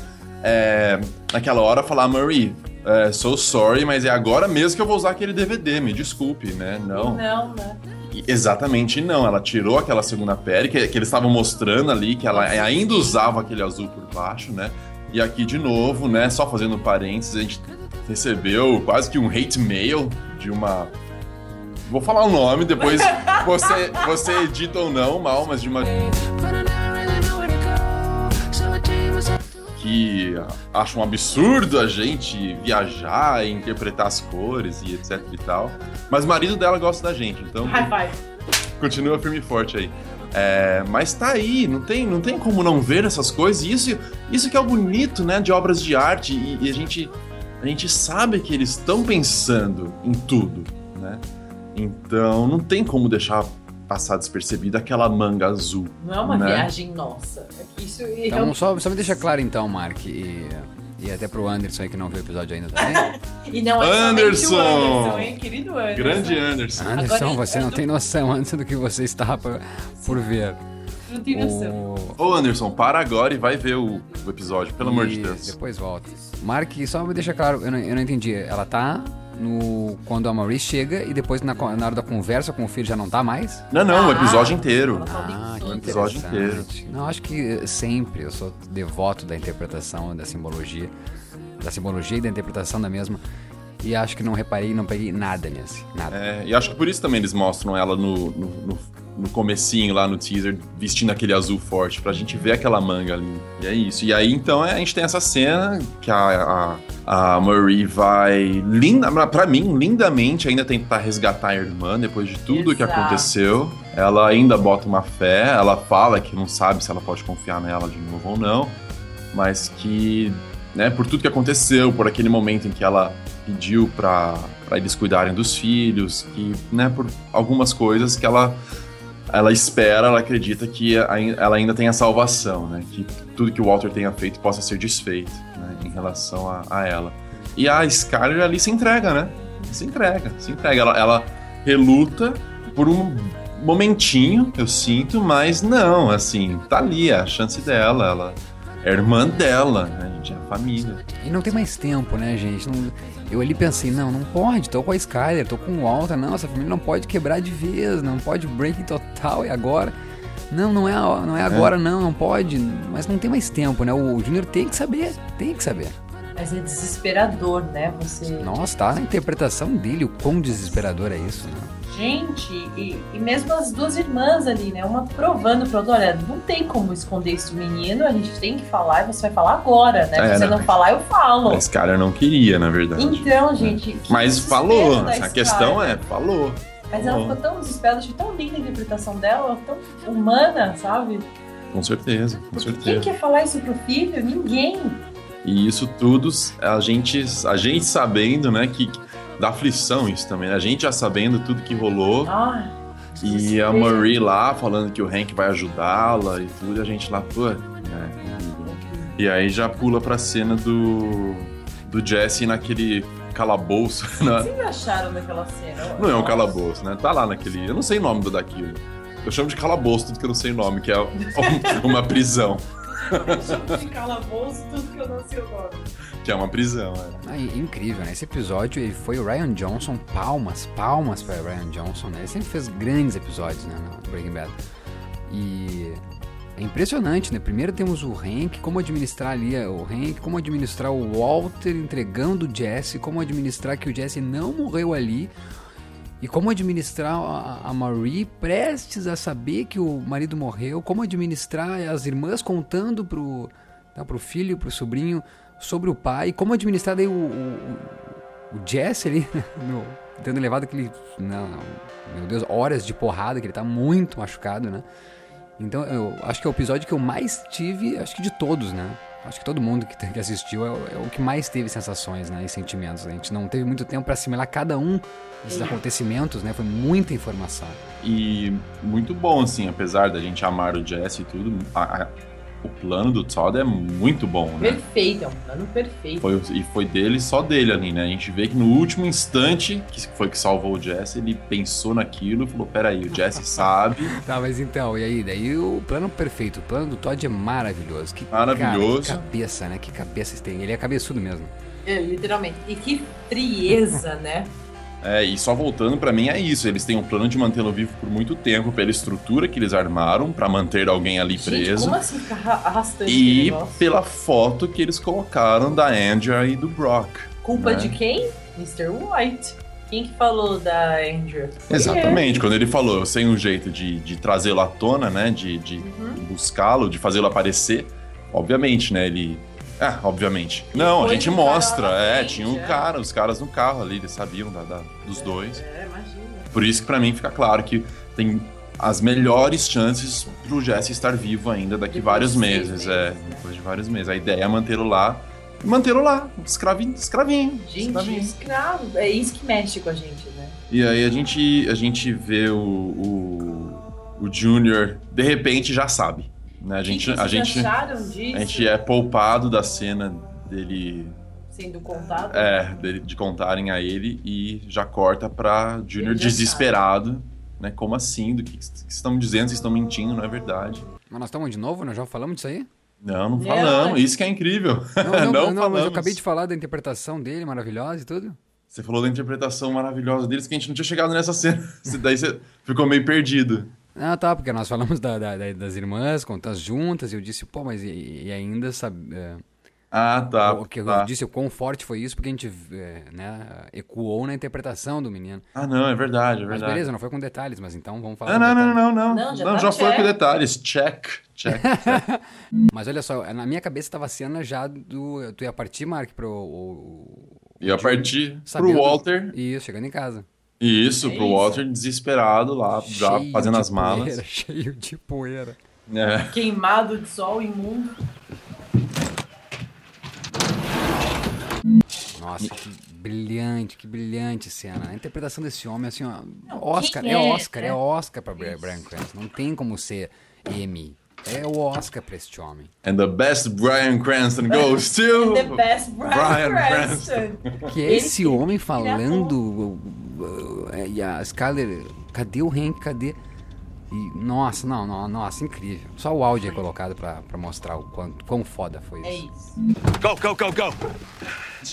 é, naquela hora, falar, Marie, é, so sorry, mas é agora mesmo que eu vou usar aquele DVD, me desculpe, né, não. Não, né? Exatamente não, ela tirou aquela segunda pele que, que eles estavam mostrando ali, que ela ainda usava aquele azul por baixo, né? E aqui de novo, né, só fazendo parênteses, a gente recebeu quase que um hate mail de uma. Vou falar o nome, depois você, você edita ou não, mal, mas de uma. Que acha um absurdo a gente viajar e interpretar as cores e etc e tal. Mas o marido dela gosta da gente, então High five. continua firme e forte aí. É, mas tá aí, não tem, não tem como não ver essas coisas. E isso, isso que é o bonito, né, de obras de arte. E, e a, gente, a gente sabe que eles estão pensando em tudo, né? Então não tem como deixar passar despercebida aquela manga azul. Não é uma né? viagem nossa. É isso Então, só, só me deixa claro então, Mark, e, e até pro Anderson aí que não viu o episódio ainda também. E não é Anderson! o Anderson, hein, querido Anderson. Grande Anderson. Anderson, Agora, você não tem noção antes do que você está pra- por ver. Não tem noção. O... Ô Anderson, para agora e vai ver o, o episódio, pelo amor de Deus. Depois volta. Mark, só me deixa claro, eu não, eu não entendi. Ela tá no quando a Maurice chega e depois na, na hora da conversa com o filho já não tá mais? Não, não, o episódio inteiro. Ah, que O episódio interessante. Não, acho que eh, sempre eu sou devoto da interpretação, da simbologia, da simbologia e da interpretação da mesma. E acho que não reparei, não peguei nada nesse, nada. É, e acho que por isso também eles mostram ela no, no, no, no comecinho lá no teaser, vestindo aquele azul forte, pra gente ver aquela manga ali. E é isso. E aí, então, é, a gente tem essa cena que a, a, a Marie vai, linda, pra mim, lindamente, ainda tentar resgatar a irmã depois de tudo que Exato. aconteceu. Ela ainda bota uma fé, ela fala que não sabe se ela pode confiar nela de novo ou não, mas que, né, por tudo que aconteceu, por aquele momento em que ela pediu pra eles cuidarem dos filhos, que, né, por algumas coisas que ela ela espera, ela acredita que ela ainda tem a salvação, né? Que tudo que o Walter tenha feito possa ser desfeito, né? Em relação a, a ela. E a Skyler ali se entrega, né? Se entrega, se entrega. Ela, ela reluta por um momentinho, eu sinto, mas não, assim, tá ali, é a chance dela, ela é irmã dela, né? gente? É a família. E não tem mais tempo, né, gente? Não- eu ali pensei, não, não pode, tô com a Skyler, tô com o Walter, não, essa família não pode quebrar de vez, não pode break total, e agora? Não, não é, a- não é agora, não, não pode, mas não tem mais tempo, né? O Júnior tem que saber, tem que saber. Mas é desesperador, né? Você. Nossa, tá na interpretação dele, o quão desesperador é isso, né? Gente, e, e mesmo as duas irmãs ali, né? Uma provando pro outro, olha, não tem como esconder isso do menino, a gente tem que falar e você vai falar agora, né? É, Se você não. não falar, eu falo. A Skyler não queria, na verdade. Então, gente. que Mas falou, a questão é, falou. Mas ela ficou tão desesperada, achei tão linda a interpretação dela, tão humana, sabe? Com certeza, com Quem certeza. quer falar isso pro filho? Ninguém. E isso tudo, a gente, a gente sabendo, né, que dá aflição isso também, né? A gente já sabendo tudo que rolou Ah, e a Marie lá falando que o Hank vai ajudá-la e tudo, e a gente lá, pô, né? E aí já pula pra cena do do Jesse naquele calabouço. que vocês acharam daquela cena? Não é um calabouço, né? Tá lá naquele. Eu não sei o nome do daquilo. Eu chamo de calabouço, tudo que eu não sei o nome, que é um- uma prisão. Chama de calabouço tudo que eu não sei o nome. Que é uma prisão, é. Ah, e- incrível, né? Esse episódio ele foi o Ryan Johnson, palmas, palmas para Ryan Johnson, né? Ele sempre fez grandes episódios, né, no Breaking Bad. E é impressionante, né? Primeiro temos o Hank, como administrar ali o Hank, como administrar o Walter entregando o Jesse, como administrar que o Jesse não morreu ali. E como administrar a, Marie prestes a saber que o marido morreu, como administrar as irmãs contando pro, tá, pro filho, pro sobrinho sobre o pai, como administrar daí o, o, o Jesse ali, no, tendo levado aquele, não, meu Deus, horas de porrada, que ele tá muito machucado, né? Então eu acho que é o episódio que eu mais tive, acho que de todos, né? Acho que todo mundo que, que assistiu é, o- é o que mais teve sensações, né? E sentimentos. A gente não teve muito tempo para assimilar cada um desses acontecimentos, né? Foi muita informação. E muito bom, assim, apesar da gente amar o Jesse e tudo, a- a- o plano do Todd é muito bom, né? Perfeito, é um plano perfeito. Foi, e foi dele, só dele ali, né? A gente vê que no último instante, que foi que salvou o Jesse, ele pensou naquilo e falou: peraí, o Jesse sabe. Tá, mas então, e aí? Daí o plano perfeito. O plano do Todd é maravilhoso. Que, Maravilhoso. Cara, que cabeça, né? Que cabeça esse tem. Ele é cabeçudo mesmo. É, literalmente. E que frieza, né? É, e só voltando, pra mim é isso. Eles têm um plano de mantê-lo vivo por muito tempo, pela estrutura que eles armaram pra manter alguém ali Gente, preso. como assim arrastando E pela foto que eles colocaram da Andrea e do Brock. Culpa né? de quem? Mr. White. Quem que falou da Andrew? Foi Exatamente, quando ele falou, eu sei um jeito de, de trazê-lo à tona, né? De, de Uhum. buscá-lo, de fazê-lo aparecer. Obviamente, né? Ele. Ah, obviamente. Não, a gente mostra. É, tinha um é. cara, os caras no carro ali, eles sabiam da, da- dos dois. É, imagina. Por isso que pra mim fica claro que tem as melhores chances pro Jesse estar vivo ainda daqui Depois vários meses. meses, é, né? depois de vários meses. A ideia é mantê-lo lá. E mantê-lo lá, escravinho, escravinho. Gente, escravinho. escravo. É isso que mexe com a gente, né? E aí a gente, a gente vê o, o, o Junior, de repente, já sabe. Né? A gente, a, gente, a gente é poupado da cena dele, Sendo contado? é, dele- de contarem a ele e já corta pra Junior desesperado. Né? Como assim? Do que, que vocês estão dizendo? Vocês estão mentindo, não é verdade. Mas nós estamos de novo? Nós já falamos disso aí? Não, não Não, falamos. é- Isso que é incrível. Não, não, não, mas falamos. eu acabei de falar da interpretação dele, maravilhosa e tudo. Você falou da interpretação maravilhosa deles que a gente não tinha chegado nessa cena. Daí você ficou meio perdido. Ah, tá, porque nós falamos da- da- da- das irmãs, contas juntas, e eu disse, pô, mas e, e ainda sabe. é, Ah, tá. o que tá. eu disse, o quão forte foi isso, porque a gente é, né, ecoou na interpretação do menino. Ah, não, é verdade, é Mas verdade. beleza, não foi com detalhes, mas então vamos falar Não, não, não, não, não. Não, Não, já já, tá foi check. com detalhes. Check, check. Mas olha só, na minha cabeça tava a cena já do. Tu ia partir, Mark, pro. O, E a partir pro Walter. Isso, chegando em casa. Isso, É pro isso. Walter desesperado lá, já Cheio fazendo de as malas. Poeira, cheio de poeira. É. Queimado de sol, imundo. Nossa, que brilhante, que brilhante cena. A interpretação desse homem, assim, ó. Oscar, é é, Oscar, né? é Oscar pra Bri- Brian Cranston. Não tem como ser M. É o Oscar pra este homem. And the best Brian Cranston goes to... The best Brian, Brian Cranston. Que é esse homem falando. uh, uh, é, e a Skyler, cadê o Hank? Cadê? E, nossa, não, não, nossa, incrível. Só o áudio é colocado pra, pra mostrar o quanto, quão foda foi É isso. isso. Go, go, go, go.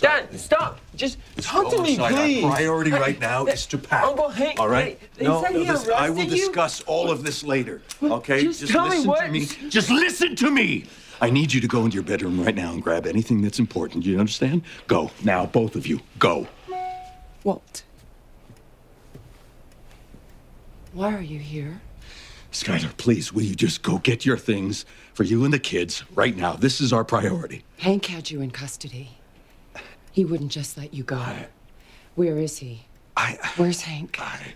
Dad, stop! Just talk to me, please. Our priority right now is to Pat. Uncle Hank, All right? they- they no, no, he listen, I will arrested you. discuss all of this later. Okay? Just tell me listen to what- me. Just listen to me. I need you to go into your bedroom right now and grab anything that's important. You understand? Go now, both of you. Go. Walt. Why are you here? Skylar, please, will you just go get your things for you and the kids right now? This is our priority. Hank had you in custody. He wouldn't just let you go. Where is he? I Where's Hank? I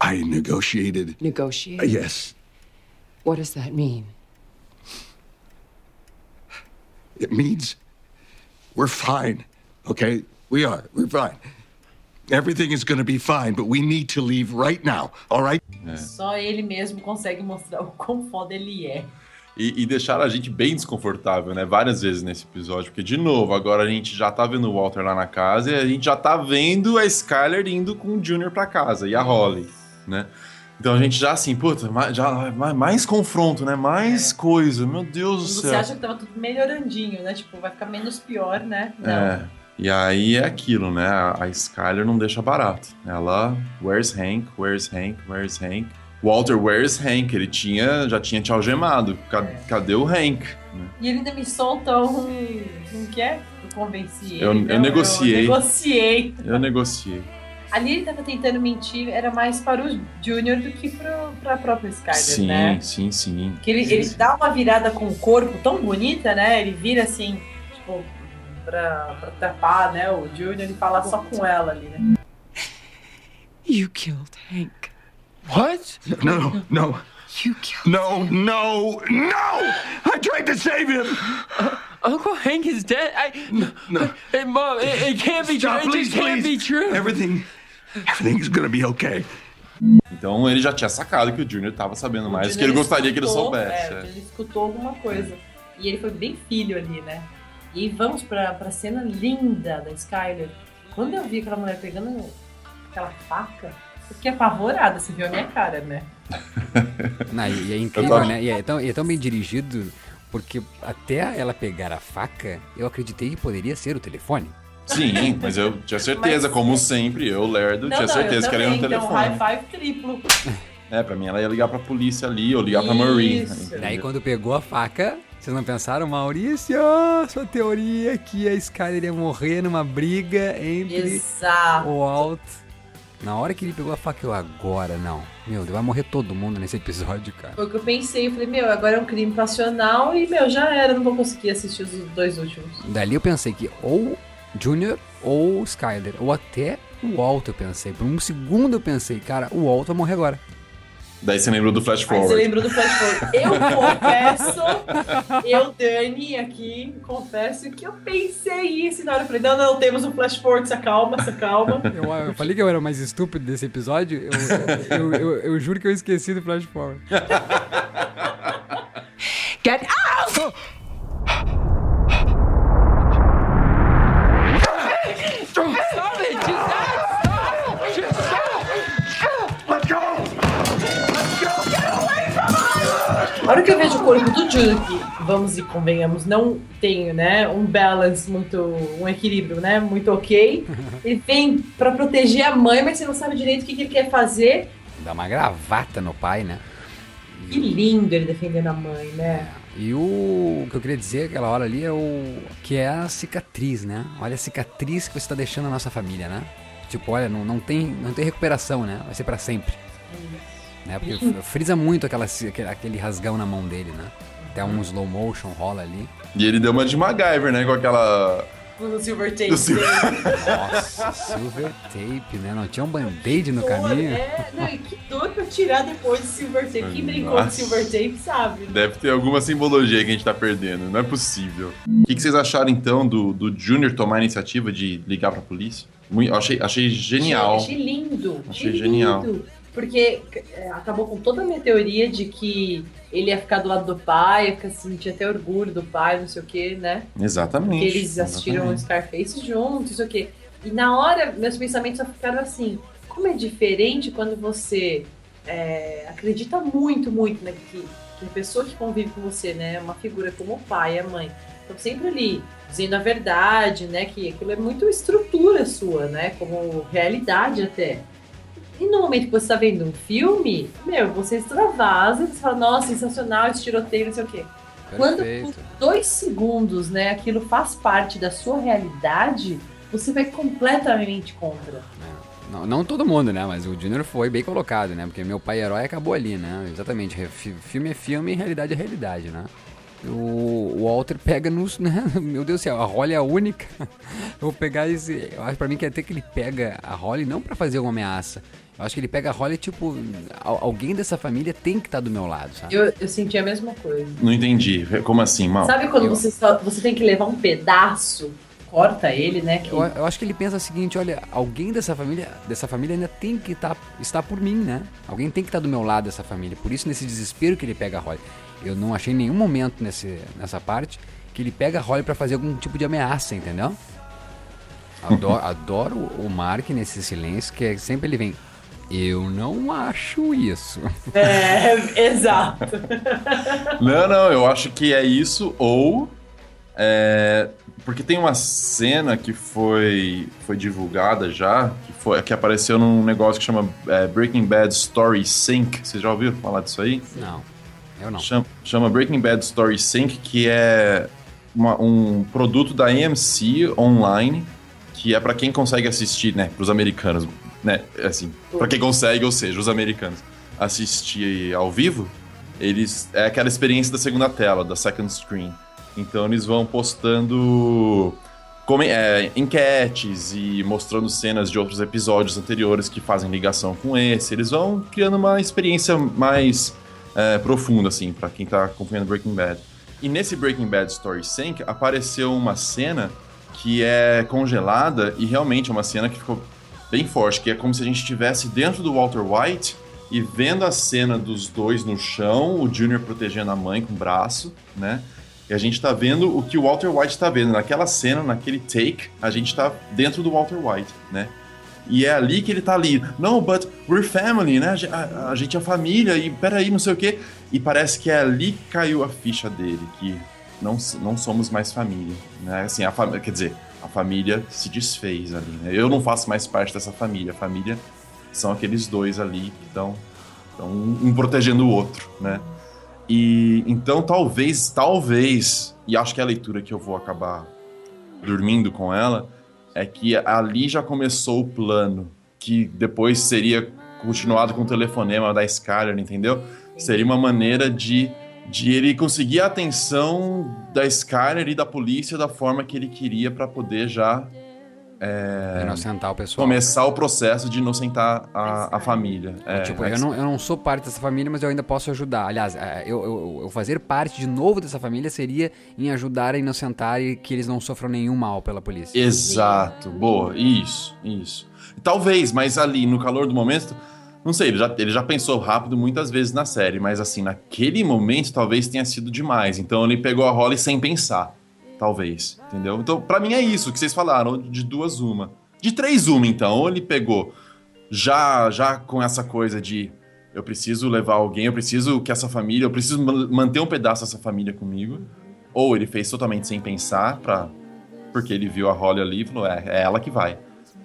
I negotiated. Negotiated? Uh, yes, What does that mean? it means we're fine. Okay? We are. We're fine. Everything is going to be fine, but we need to leave right now. All right? Só ele mesmo consegue mostrar o quão foda ele é. E, e deixaram a gente bem desconfortável, né? Várias vezes nesse episódio. Porque, de novo, agora a gente já tá vendo o Walter lá na casa e a gente já tá vendo a Skyler indo com o Junior pra casa e a Holly, né? Então a gente já assim, puta, mais, já, mais, mais confronto, né? Mais coisa, meu Deus do Você céu. acha que tava tudo melhorandinho, né? Tipo, vai ficar menos pior, né? Não. É. E aí é aquilo, né? A, a Skyler não deixa barato. Ela, where's Hank? Where's Hank? Where's Hank? Walter, where's Hank? Ele tinha, já tinha te algemado. Ca- Cadê o Hank? E ele ainda me solta um. Um que é? Eu convenci ele. Eu- eu negociei. Eu negociei. Eu negociei. Ali ele tava tentando mentir, era mais para o Junior do que pro, pra própria Skyler, Sim, né? sim, sim. Que ele, ele dá uma virada com o corpo tão bonita, né? Ele vira assim, tipo, pra, pra tapar, né? O Junior e falar só com ela ali, né? You killed Hank. What? No, no, no. You killed No, no, no! I tried to save him! Uncle Hank is dead. I. No. Hey, Mom, it, it can't be Stop, true. It please, just can't please. be true. Everything, everything is gonna be okay. Então ele já tinha sacado que o Junior tava sabendo mais do que ele gostaria que ele escutou, soubesse. É, é. ele escutou alguma coisa. E ele foi bem filho ali, né? E vamos pra, pra cena linda da Skyler. Quando eu vi aquela mulher pegando aquela faca, eu fiquei apavorada. Você viu a minha cara, né? Não, e, é incrível, tava- né? E é, tão, e é tão bem dirigido, porque até ela pegar a faca, eu acreditei que poderia ser o telefone. Sim, mas eu tinha certeza, como sempre, eu, Lerdo, não, tinha não, certeza eu que era um então telefone. high five triplo. É, pra mim ela ia ligar pra polícia ali, ou ligar pra Marie. Isso. entendeu? Daí quando pegou a faca, vocês não pensaram, Maurício, sua teoria é que a Skyler ia morrer numa briga entre Exato. o Walt. Na hora que ele pegou a faca, eu agora não. Meu, vai morrer todo mundo nesse episódio, cara. Foi o que eu pensei. Eu falei, meu, agora é um crime passional e, meu, já era. Não vou conseguir assistir os dois últimos. Dali eu pensei que ou Junior ou Skyler, ou até o Walt eu pensei. Por um segundo eu pensei, cara, o Walt vai morrer agora. Daí você lembrou do Flash Aí Forward. você lembrou do Flash Forward. Eu confesso, eu, Dani, aqui, confesso que eu pensei isso na hora. Eu falei, não, não, temos um Flash Forward, se acalma, se acalma. Eu, eu falei que eu era o mais estúpido desse episódio. Eu, eu, eu- eu juro que eu esqueci do Flash Forward. Get out! Vejo o corpo do Júlio, que, vamos e convenhamos, não tem, né, um balance muito, um equilíbrio, né, muito ok. Ele vem pra proteger a mãe, mas você não sabe direito o que, que ele quer fazer. Dá uma gravata no pai, né? Que lindo ele defendendo a mãe, né? E o, o que eu queria dizer aquela hora ali é o que é a cicatriz, né? Olha a cicatriz que você tá deixando na nossa família, né? Tipo, olha, não, não, tem, não tem recuperação, né? Vai ser pra sempre. Né? Porque frisa muito aquela, aquele, rasgão na mão dele, né? Até um slow motion rola ali. E ele deu uma de MacGyver, né? Com aquela. No Silver Tape Do Silver-. Nossa, silver tape, né? Não tinha um band-aid no Dor, caminho. É, não, e que dor pra tirar depois do Silver Tape. Quem brincou Nossa. de Silver Tape sabe. Deve ter alguma simbologia que a gente tá perdendo. Não é possível. O que, que vocês acharam, então, do, do Junior tomar a iniciativa de ligar pra polícia? Mui- eu achei, achei genial. Achei, achei lindo. Achei genial. lindo. Porque é, acabou com toda a minha teoria de que ele ia ficar do lado do pai, ia ficar, sentir até orgulho do pai, não sei o que, né? Exatamente. Porque eles assistiram exatamente. Scarface juntos, não sei o quê. E na hora, meus pensamentos só ficaram assim: como é diferente quando você é, acredita muito, muito, né? Que, que a pessoa que convive com você, né? Uma figura como o pai, a mãe. Então, sempre ali, dizendo a verdade, né? Que aquilo é muito estrutura sua, né? Como realidade até. E no momento que você está vendo um filme, meu, você extravasa, você fala, nossa, sensacional, esse tiroteio, não sei o quê. Quando por Perfeito. dois segundos, né, aquilo faz parte da sua realidade, você vai completamente contra. Não, não todo mundo, né? Mas o Junior foi bem colocado, né? Porque meu pai herói acabou ali, né? Exatamente. Filme é filme e realidade é realidade, né? O, Walter pega nos. Né? Meu Deus do céu, a Holly é a única. Eu vou pegar esse. Eu acho pra mim que até que ele pega a Holly não pra fazer uma ameaça. Eu acho que ele pega a Holly, tipo, al- alguém dessa família tem que estar do meu lado, sabe? Eu, eu senti a mesma coisa. Não entendi. Como assim, mal? Sabe quando você, só, você tem que levar um pedaço, corta ele, né? Que, Eu, eu acho que ele pensa o seguinte, olha, alguém dessa família, dessa família ainda tem que tá, estar por mim, né? Alguém tem que estar do meu lado dessa família. Por isso, nesse desespero que ele pega a Holly. Eu não achei nenhum momento nesse, nessa parte que ele pega a Holly pra fazer algum tipo de ameaça, entendeu? Adoro, adoro o Mark nesse silêncio, que é, sempre ele vem. Eu não acho isso. É, exato. Não, não, eu acho que é isso, ou. é, porque tem uma cena que foi, foi divulgada já, que, foi, que apareceu num negócio que chama é, Breaking Bad Story Sync. Vocês já ouviram falar disso aí? Não, eu não. Chama, chama Breaking Bad Story Sync, que é uma- um produto da AMC online, que é pra quem consegue assistir, né, pros americanos, né, assim, pra quem consegue, ou seja, os americanos, assistir ao vivo, eles é aquela experiência da segunda tela, da second screen. Então eles vão postando come- é, enquetes e mostrando cenas de outros episódios anteriores que fazem ligação com esse. Eles vão criando uma experiência mais é, profunda, assim, pra quem tá acompanhando Breaking Bad. E nesse Breaking Bad Story Sync apareceu uma cena que é congelada e realmente é uma cena que ficou bem forte, que é como se a gente estivesse dentro do Walter White e vendo a cena dos dois no chão, o Junior protegendo a mãe com o braço, né? E a gente tá vendo o que o Walter White tá vendo. Naquela cena, naquele take, a gente tá dentro do Walter White, né? E é ali que ele tá ali. No, but we're family, né? A, a- gente é família e peraí, não sei o quê. E parece que é ali que caiu a ficha dele, que não, não somos mais família, né? Assim, a família, quer dizer, a família se desfez ali, né? Eu não faço mais parte dessa família. A família são aqueles dois ali que estão um, protegendo o outro, né? E então talvez, talvez, e acho que é a leitura que eu vou acabar dormindo com ela, é que ali já começou o plano, que depois seria continuado com o telefonema da Skyler, entendeu? Seria uma maneira de, de ele conseguir a atenção da Skyler e da polícia da forma que ele queria para poder já é, Inocentar o pessoal. começar o processo de inocentar a, a família. É, tipo, é eu não, eu não sou parte dessa família, mas eu ainda posso ajudar. Aliás, é, eu, eu- eu fazer parte de novo dessa família seria em ajudar a inocentar e que eles não sofram nenhum mal pela polícia. Exato, boa, isso, isso. Talvez, mas ali no calor do momento, não sei, ele já, ele já pensou rápido muitas vezes na série, mas assim, naquele momento talvez tenha sido demais. Então ele pegou a Holly sem pensar, talvez, entendeu? Então, pra mim é isso que vocês falaram, de duas uma. De três uma, então, ou ele pegou já, já com essa coisa de eu preciso levar alguém, eu preciso que essa família, eu preciso man- manter um pedaço dessa família comigo, ou ele fez totalmente sem pensar, pra, porque ele viu a Holly ali e falou, é, é ela que vai,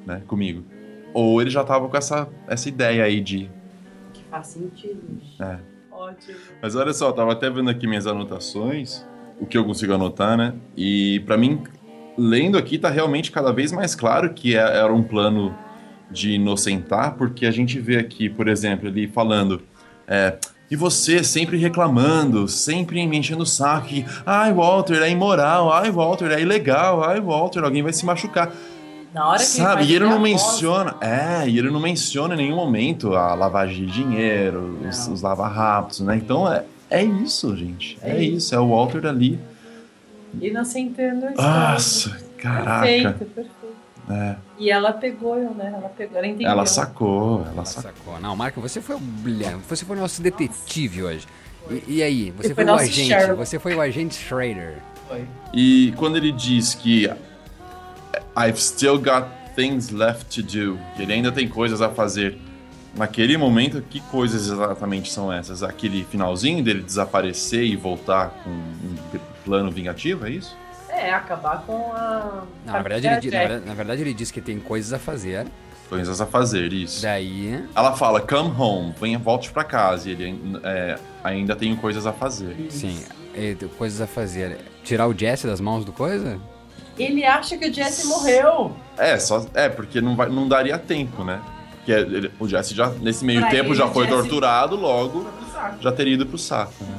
né, comigo. Ou ele já tava com essa, essa ideia aí de. Que faz sentido. É. Ótimo. Mas olha só, eu tava até vendo aqui minhas anotações, o que eu consigo anotar, né? E pra mim, lendo aqui, tá realmente cada vez mais claro que é- era um plano de inocentar, porque a gente vê aqui, por exemplo, ele falando. é, e você sempre reclamando, sempre me enchendo o saco. Ai, Walter, é imoral. Ai, Walter, é ilegal. Ai, Walter, alguém vai se machucar. Na hora que Sabe, ele e ele não voz, menciona, é, e ele não menciona em nenhum momento a lavagem de dinheiro, os, os lava-rápidos, né? Então é, é isso, gente. É, É isso, é o Walter ali. Inocentando a história. Nossa, caraca. Perfeito, perfeito. É, E ela pegou, né? Ela pegou, ela entendeu. ela sacou, ela sacou. Sacou. Não, Marco, você foi o. Você foi o nosso detetive hoje. E, e aí? Você Ele foi, foi o nosso agente. Sherlock. Você foi o agente Schrader. E quando ele diz que I've still got things left to do, que ele ainda tem coisas a fazer. Naquele momento, que coisas exatamente são essas? Aquele finalzinho dele desaparecer e voltar com um plano vingativo, é isso? É, acabar com a. Não, na, verdade, ele, na, verdade, na verdade, ele diz que tem coisas a fazer. Coisas a fazer, isso. Daí. Ela fala, come home, venha, volte pra casa. E ele é, ainda tem coisas a fazer. Sim, tem coisas a fazer. Tirar o Jesse das mãos do coisa? Ele acha que o Jesse morreu. É, só, é porque não, vai, não daria tempo, né? Porque ele- o Jesse já, nesse meio Pra tempo, ele, já foi Jesse- torturado, logo saco. já teria ido pro saco, né?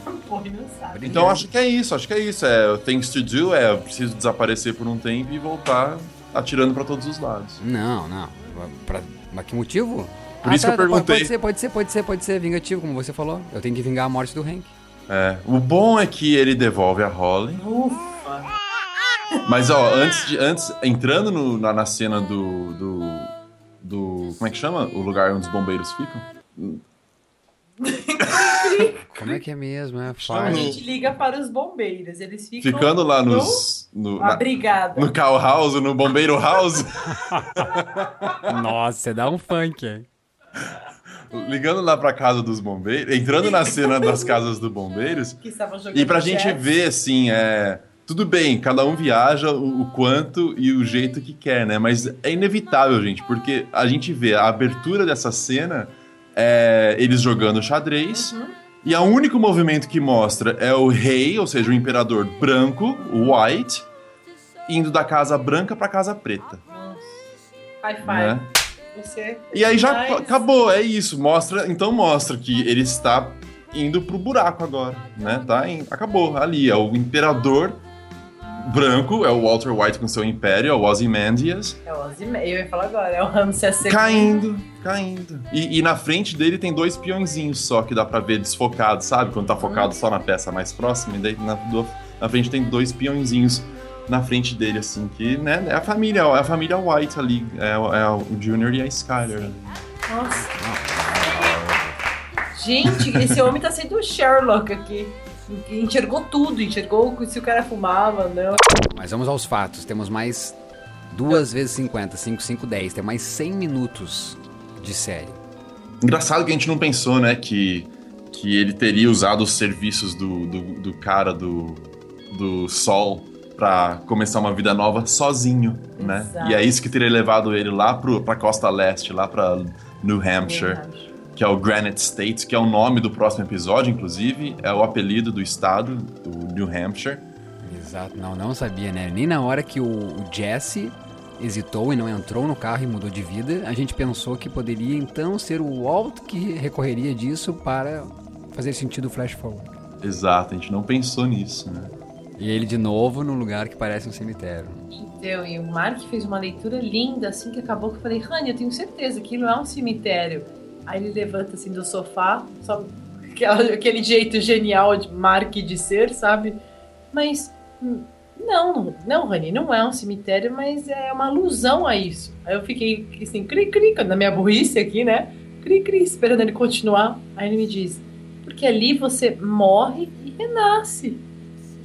Sabe. Então acho que é isso, acho que é isso. É things to do, é eu preciso desaparecer por um tempo e voltar atirando pra todos os lados. Não, não. Pra, mas que motivo? Por isso que eu pode- perguntei. Pode ser, pode ser, pode ser, pode ser vingativo, como você falou. Eu tenho que vingar a morte do Hank. É, o bom é que ele devolve a Holly. Ufa. Mas ó, antes de antes entrando no- na, na cena do, do do como é que chama o lugar onde os bombeiros ficam? Como é que é mesmo? É A gente liga para os bombeiros. Eles ficam. Ficando lá nos no, na- Abrigada. no cow house, no bombeiro house, Nossa, você dá um funk, hein? ligando lá pra casa dos bombeiros, entrando na cena das casas dos bombeiros. Que estavam jogando E pra gente chess. ver, assim, é. Tudo bem, cada um viaja o, o quanto e o jeito que quer, né? Mas é inevitável, gente, porque a gente vê a abertura dessa cena é eles jogando xadrez. E o único movimento que mostra é o rei, ou seja, o imperador branco, o White, indo da casa branca pra casa preta. High five. Né? Você. E aí já acabou, é isso. Mostra, então mostra que ele está indo pro buraco agora, né? Tá em- acabou ali, é o imperador branco, é o Walter White com seu império, é o Ozymandias, É o Ozymandias. Eu ia falar agora. É o Ramsés II. caindo, caindo. E, e na frente dele tem dois peõezinhos só que dá pra ver desfocado, sabe? Quando tá focado só na peça mais próxima, e daí na, do- na frente tem dois peõezinhos na frente dele, assim, que, né, é a família, é a família White ali, é, o- é o Junior e a Skyler. Nossa. Gente, esse homem tá sendo o Sherlock aqui. Enxergou tudo, enxergou se o cara fumava, não. Mas vamos aos fatos. Temos mais duas vezes 50, 5, 5, 10. Tem mais 100 minutos de série. Engraçado que a gente não pensou, né, que, que ele teria usado os serviços do, do, do cara do, do Sol pra começar uma vida nova sozinho, né? Exato. E é isso que teria levado ele lá pro, pra costa leste, lá pra New Hampshire, que é o Granite State, que é o nome do próximo episódio, inclusive, é o apelido do estado, do New Hampshire. Exato. Não, não sabia, né? Nem na hora que o, Jesse hesitou e não entrou no carro e mudou de vida, a gente pensou que poderia então ser o Walt que recorreria disso para fazer sentido o flash forward. Exato, a gente não pensou nisso, né? E ele de novo num lugar que parece um cemitério. Então, e o Mark fez uma leitura linda, assim, que acabou que eu falei, Rani, eu tenho certeza que não é um cemitério. Aí ele levanta assim do sofá, só aquele jeito genial de Mark de ser, sabe? Mas hum, não, não, Rani, não é um cemitério, mas é uma alusão a isso. Aí eu fiquei assim, cri, cri, na minha burrice aqui, né? Cri, cri, esperando ele continuar. Aí ele me diz, porque ali você morre e renasce.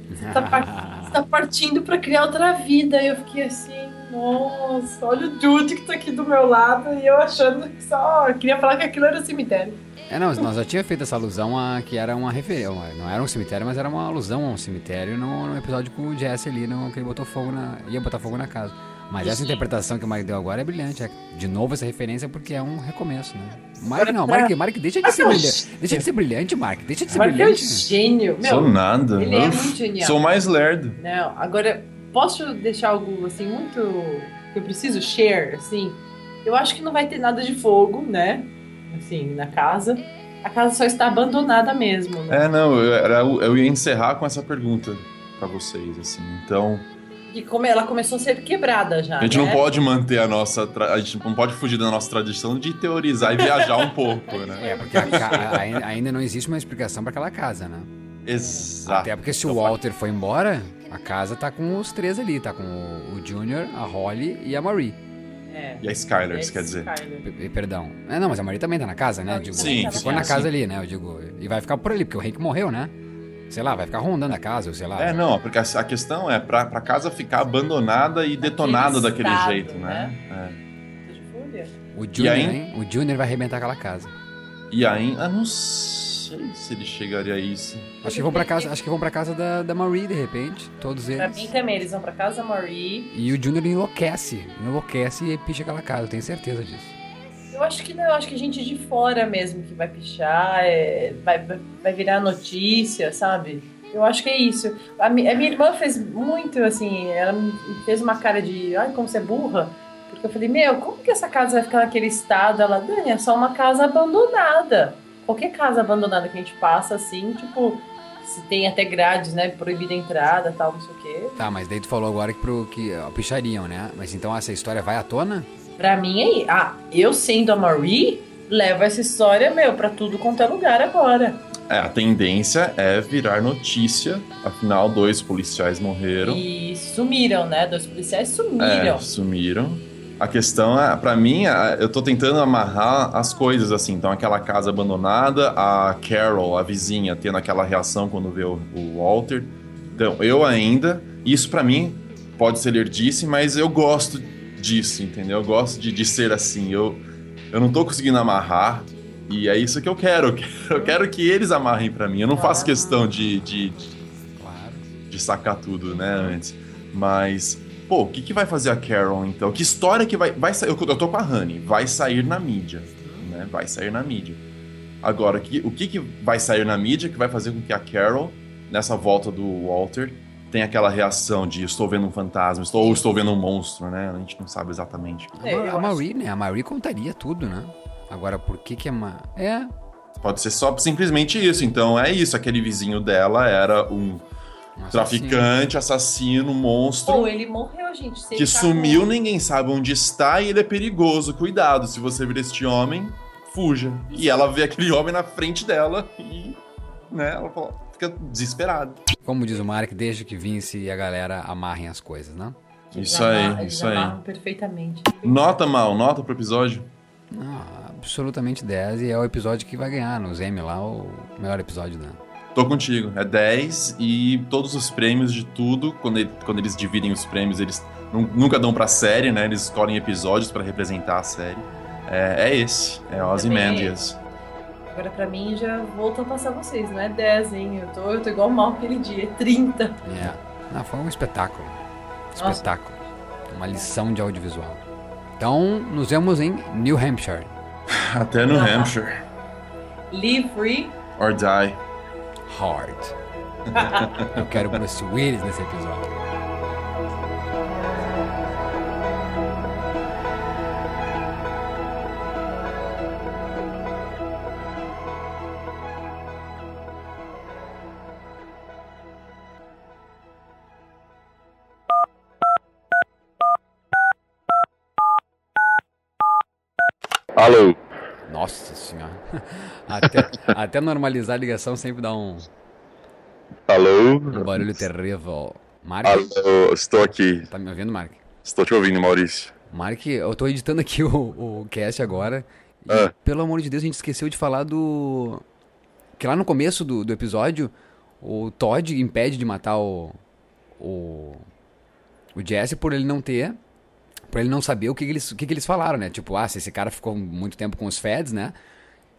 Você tá, tá partindo pra criar outra vida. E eu fiquei assim, nossa, olha o Jude que tá aqui do meu lado e eu achando que só queria falar que aquilo era um cemitério. É, não, nós já tinha feito essa alusão a que era uma referência. Não era um cemitério, mas era uma alusão a um cemitério no, no episódio com o Jesse ali, no, que ele botou fogo na. ia botar fogo na casa. Mas essa interpretação que o Mike deu agora é brilhante. É, de novo essa referência porque é um recomeço, né? Mike Agora não, Mark, Mark, deixa de Mark ser é brilhante. Deixa de ser brilhante, Mark. Deixa de ser Mark é um brilhante. gênio. Meu, Sou nada. Ele é muito genial. Sou mais lerdo. Não, agora, posso deixar algo assim muito. que eu preciso share, assim? Eu acho que não vai ter nada de fogo, né? Assim, na casa. A casa só está abandonada mesmo, né? É, não, eu, era, eu ia encerrar com essa pergunta pra vocês, assim. Então, E como ela começou a ser quebrada já. a gente né? não pode manter a nossa. tra- A gente não pode fugir da nossa tradição de teorizar e viajar um pouco, né? É, porque a ca- ainda, ainda não existe uma explicação pra aquela casa, né? Exato. Até porque se o Walter foi embora, a casa tá com os três ali, tá com o, o Junior, a Holly e a Marie. É. E a Skyler, você quer dizer? P- Perdão. É, não, mas a Marie também tá na casa, né? Eu digo, Sim, ficou sim, na casa sim. ali, né? Eu digo, e vai ficar por ali, porque o Hank morreu, né? Sei lá, vai ficar rondando a casa, ou sei lá. É, não, porque a, questão é pra, pra casa ficar abandonada e detonada daquele estado, jeito, né? É. O Junior, aí? hein? O Junior vai arrebentar aquela casa. E aí, ah, não sei se ele chegaria a isso. Acho que vão pra casa, acho que vão pra casa da, da Marie, de repente, todos Pra eles. mim também, eles vão pra casa da Marie. E o Junior enlouquece, enlouquece e picha aquela casa, eu tenho certeza disso. Eu acho que não, eu acho que gente de fora mesmo que vai pichar, é, vai, vai- vai virar notícia, sabe? Eu acho que é isso. A, mi- a minha irmã fez muito assim, ela me fez uma cara de, ai, como você é burra. Porque eu falei, meu, como que essa casa vai ficar naquele estado? Ela, Dani, é só uma casa abandonada. Qualquer casa abandonada que a gente passa, assim, tipo, se tem até grades, né? Proibida a entrada tal, não sei o quê. Tá, mas daí tu falou agora que, pro, que ó, pichariam, né? Mas então essa história vai à tona? Pra mim aí, ah, eu sendo a Marie, levo essa história, meu, pra tudo quanto é lugar agora. É, a tendência é virar notícia. Afinal, dois policiais morreram. E sumiram, né? Dois policiais sumiram. É, sumiram. A questão é, pra mim, a- eu tô tentando amarrar as coisas assim. Então, aquela casa abandonada, a Carol, a vizinha, tendo aquela reação quando vê o, o Walter. Então, eu ainda, isso pra mim pode ser lerdice, mas eu gosto disso, entendeu? Eu gosto de, de ser assim. Eu, eu não tô conseguindo amarrar. E é isso que eu quero. Eu quero, eu quero que eles amarrem pra mim. Eu não faço questão de, de, de de sacar tudo, né, antes. Mas, pô, o que, que vai fazer a Carol, então? Que história que vai... vai sair? Eu, eu tô com a Honey. Vai sair na mídia, né? Vai sair na mídia. Agora, que, o que, que vai sair na mídia que vai fazer com que a Carol, nessa volta do Walter, tenha aquela reação de estou vendo um fantasma, estou, ou estou vendo um monstro, né? A gente não sabe exatamente. A, Ma- a Marie, né? A Marie contaria tudo, né? Agora, por que que é uma... É, Pode ser só simplesmente isso. Então, é isso. Aquele vizinho dela era um traficante, assassino, monstro. Ou ele morreu, gente. Se que ele tá sumiu, com- ninguém sabe onde está e ele é perigoso. Cuidado, se você vir este homem, fuja. E ela vê aquele homem na frente dela e, né, ela fala- fica desesperada. como diz o Mark, desde que Vince e a galera amarrem as coisas, né? Isso Eles aí, amarram- eles isso aí. amarram perfeitamente. Nota mal, nota pro episódio. Não, absolutamente 10 e é o episódio que vai ganhar nos M lá, o melhor episódio da... Tô contigo. É 10 e todos os prêmios de tudo, quando, ele- quando eles dividem os prêmios, eles nu- nunca dão pra série, né? Eles escolhem episódios pra representar a série. É, é esse, é Ozymandias. Agora, pra mim, já vou ultrapassar vocês. Não é 10, hein? Eu tô, eu tô igual mal aquele dia. É 30. É. Não, foi um espetáculo. Nossa. Espetáculo. Uma lição de audiovisual. Então, nos vemos em New Hampshire. Até no Ah. Hampshire. Live free. Or die. Hard. Eu quero Bruce Willis nesse episódio. Alô. Nossa senhora. Até, até normalizar a ligação sempre dá um, Alô. um barulho terrível. Mark, Alô, estou aqui. tá me ouvindo, Mark? Estou te ouvindo, Maurício. Mark, eu tô editando aqui o, o cast agora. E, Ah. pelo amor de Deus, a gente esqueceu de falar do. Que lá no começo do, do episódio, o Todd impede de matar o. O. O Jesse por ele não ter. Por ele não saber o que, que eles, o que, que eles falaram, né? Tipo, ah, se esse cara ficou muito tempo com os feds, né?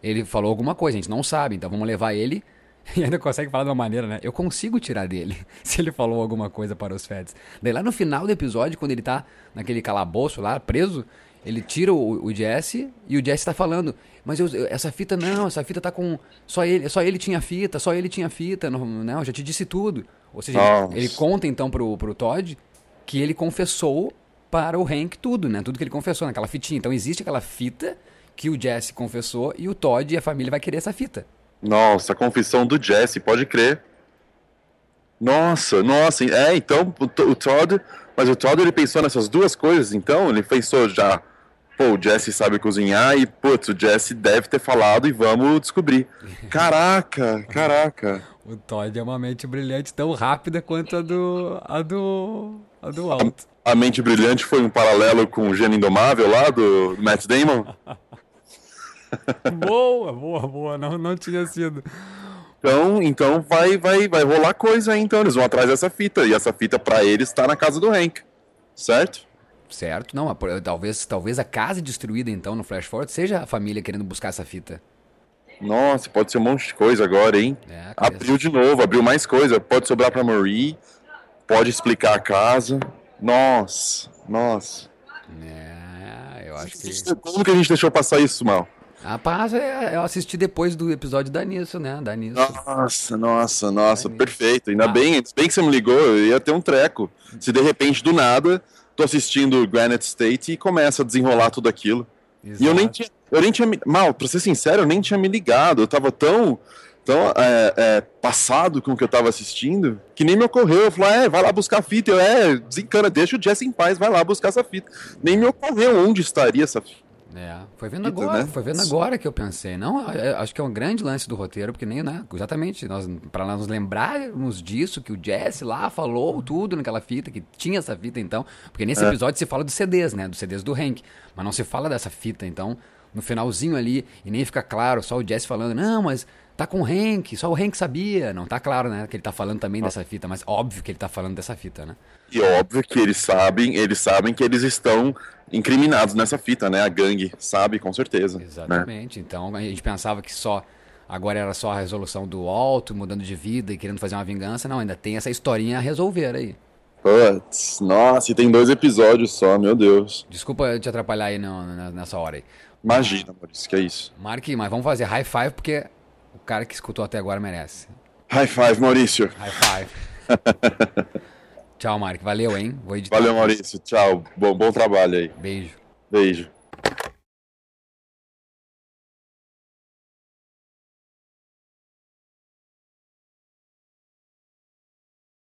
Ele falou alguma coisa, a gente não sabe, então vamos levar ele. E ainda consegue falar de uma maneira, né? Eu consigo tirar dele se ele falou alguma coisa para os feds. Daí lá no final do episódio, quando ele tá naquele calabouço lá, preso, ele tira o, o Jesse e o Jesse tá falando, mas eu- eu- essa fita não, essa fita tá com. Só ele, só ele tinha fita, só ele tinha fita, não, não eu já te disse tudo. Ou seja, Nossa. ele conta então pro, pro Todd que ele confessou para o Hank tudo, né? Tudo que ele confessou naquela fitinha. Então existe aquela fita que o Jesse confessou e o Todd e a família vai querer essa fita. Nossa, a confissão do Jesse, pode crer. Nossa, nossa, é, então o, Todd, mas o Todd ele pensou nessas duas coisas, então ele pensou já, pô, o Jesse sabe cozinhar e, putz, o Jesse deve ter falado e vamos descobrir. Caraca, caraca. O Todd é uma mente brilhante tão rápida quanto a do. a do. a do Walt. A mente brilhante foi um paralelo com o Gênio Indomável lá do Matt Damon. boa, boa, boa. Não, não tinha sido. Então, então vai, vai, vai rolar coisa aí, então. Eles vão atrás dessa fita. E essa fita pra eles tá na casa do Hank. Certo? Certo? Não, talvez, talvez a casa destruída então no Flash Forward seja a família querendo buscar essa fita. Nossa, pode ser um monte de coisa agora, hein? É, abriu de novo, abriu mais coisa. Pode sobrar pra Marie. Pode explicar a casa. Nossa, nossa. É, eu acho que. Como que a gente deixou passar isso, Mal? Rapaz, é, eu assisti depois do episódio da Nisso, né? Da Nisso. Nossa, nossa, nossa, perfeito. Ainda bem, ainda bem que você me ligou, eu ia ter um treco. Se de repente, do nada, tô assistindo Granite State e começa a desenrolar tudo aquilo. E eu nem tinha. Eu nem tinha Mal, pra ser sincero, eu nem tinha me ligado. Eu tava tão. Tão é, é, passado com o que eu tava assistindo, que nem me ocorreu. Eu falei, é, vai lá buscar a fita. Eu, é, desencana, deixa o Jesse em paz, vai lá buscar essa fita. Nem me ocorreu onde estaria essa fita. É, foi vendo Fita, agora, né? foi vendo agora que eu pensei. Não, é- é- acho que é um grande lance do roteiro, porque nem, né? Exatamente, nós, pra nós lembrarmos disso, que o Jesse lá falou tudo naquela fita, que tinha essa fita então. Porque nesse É. episódio se fala dos CDs, né? Dos CDs do Hank. Mas não se fala dessa fita, então, no finalzinho ali, e nem fica claro, só o Jesse falando, não, mas tá com o Hank, só o Hank sabia. Não tá claro, né? Que ele tá falando também dessa fita, mas óbvio que ele tá falando dessa fita, né? E óbvio que eles sabem, eles sabem que eles estão incriminados nessa fita, né? A gangue sabe, com certeza. Né? Exatamente. Então a gente pensava que só agora era só a resolução do alto, mudando de vida e querendo fazer uma vingança. Não, ainda tem essa historinha a resolver aí. Putz, nossa, e tem dois episódios só, meu Deus. Desculpa eu te atrapalhar aí na- nessa hora aí. Imagina, Maurício, que é isso. Mark, mas vamos fazer high five porque o cara que escutou até agora merece. High five, Maurício. High five. Tchau, Mark. Valeu, hein? Vou editar. Valeu, Maurício. Tchau. Bom, bom trabalho aí. Beijo. Beijo.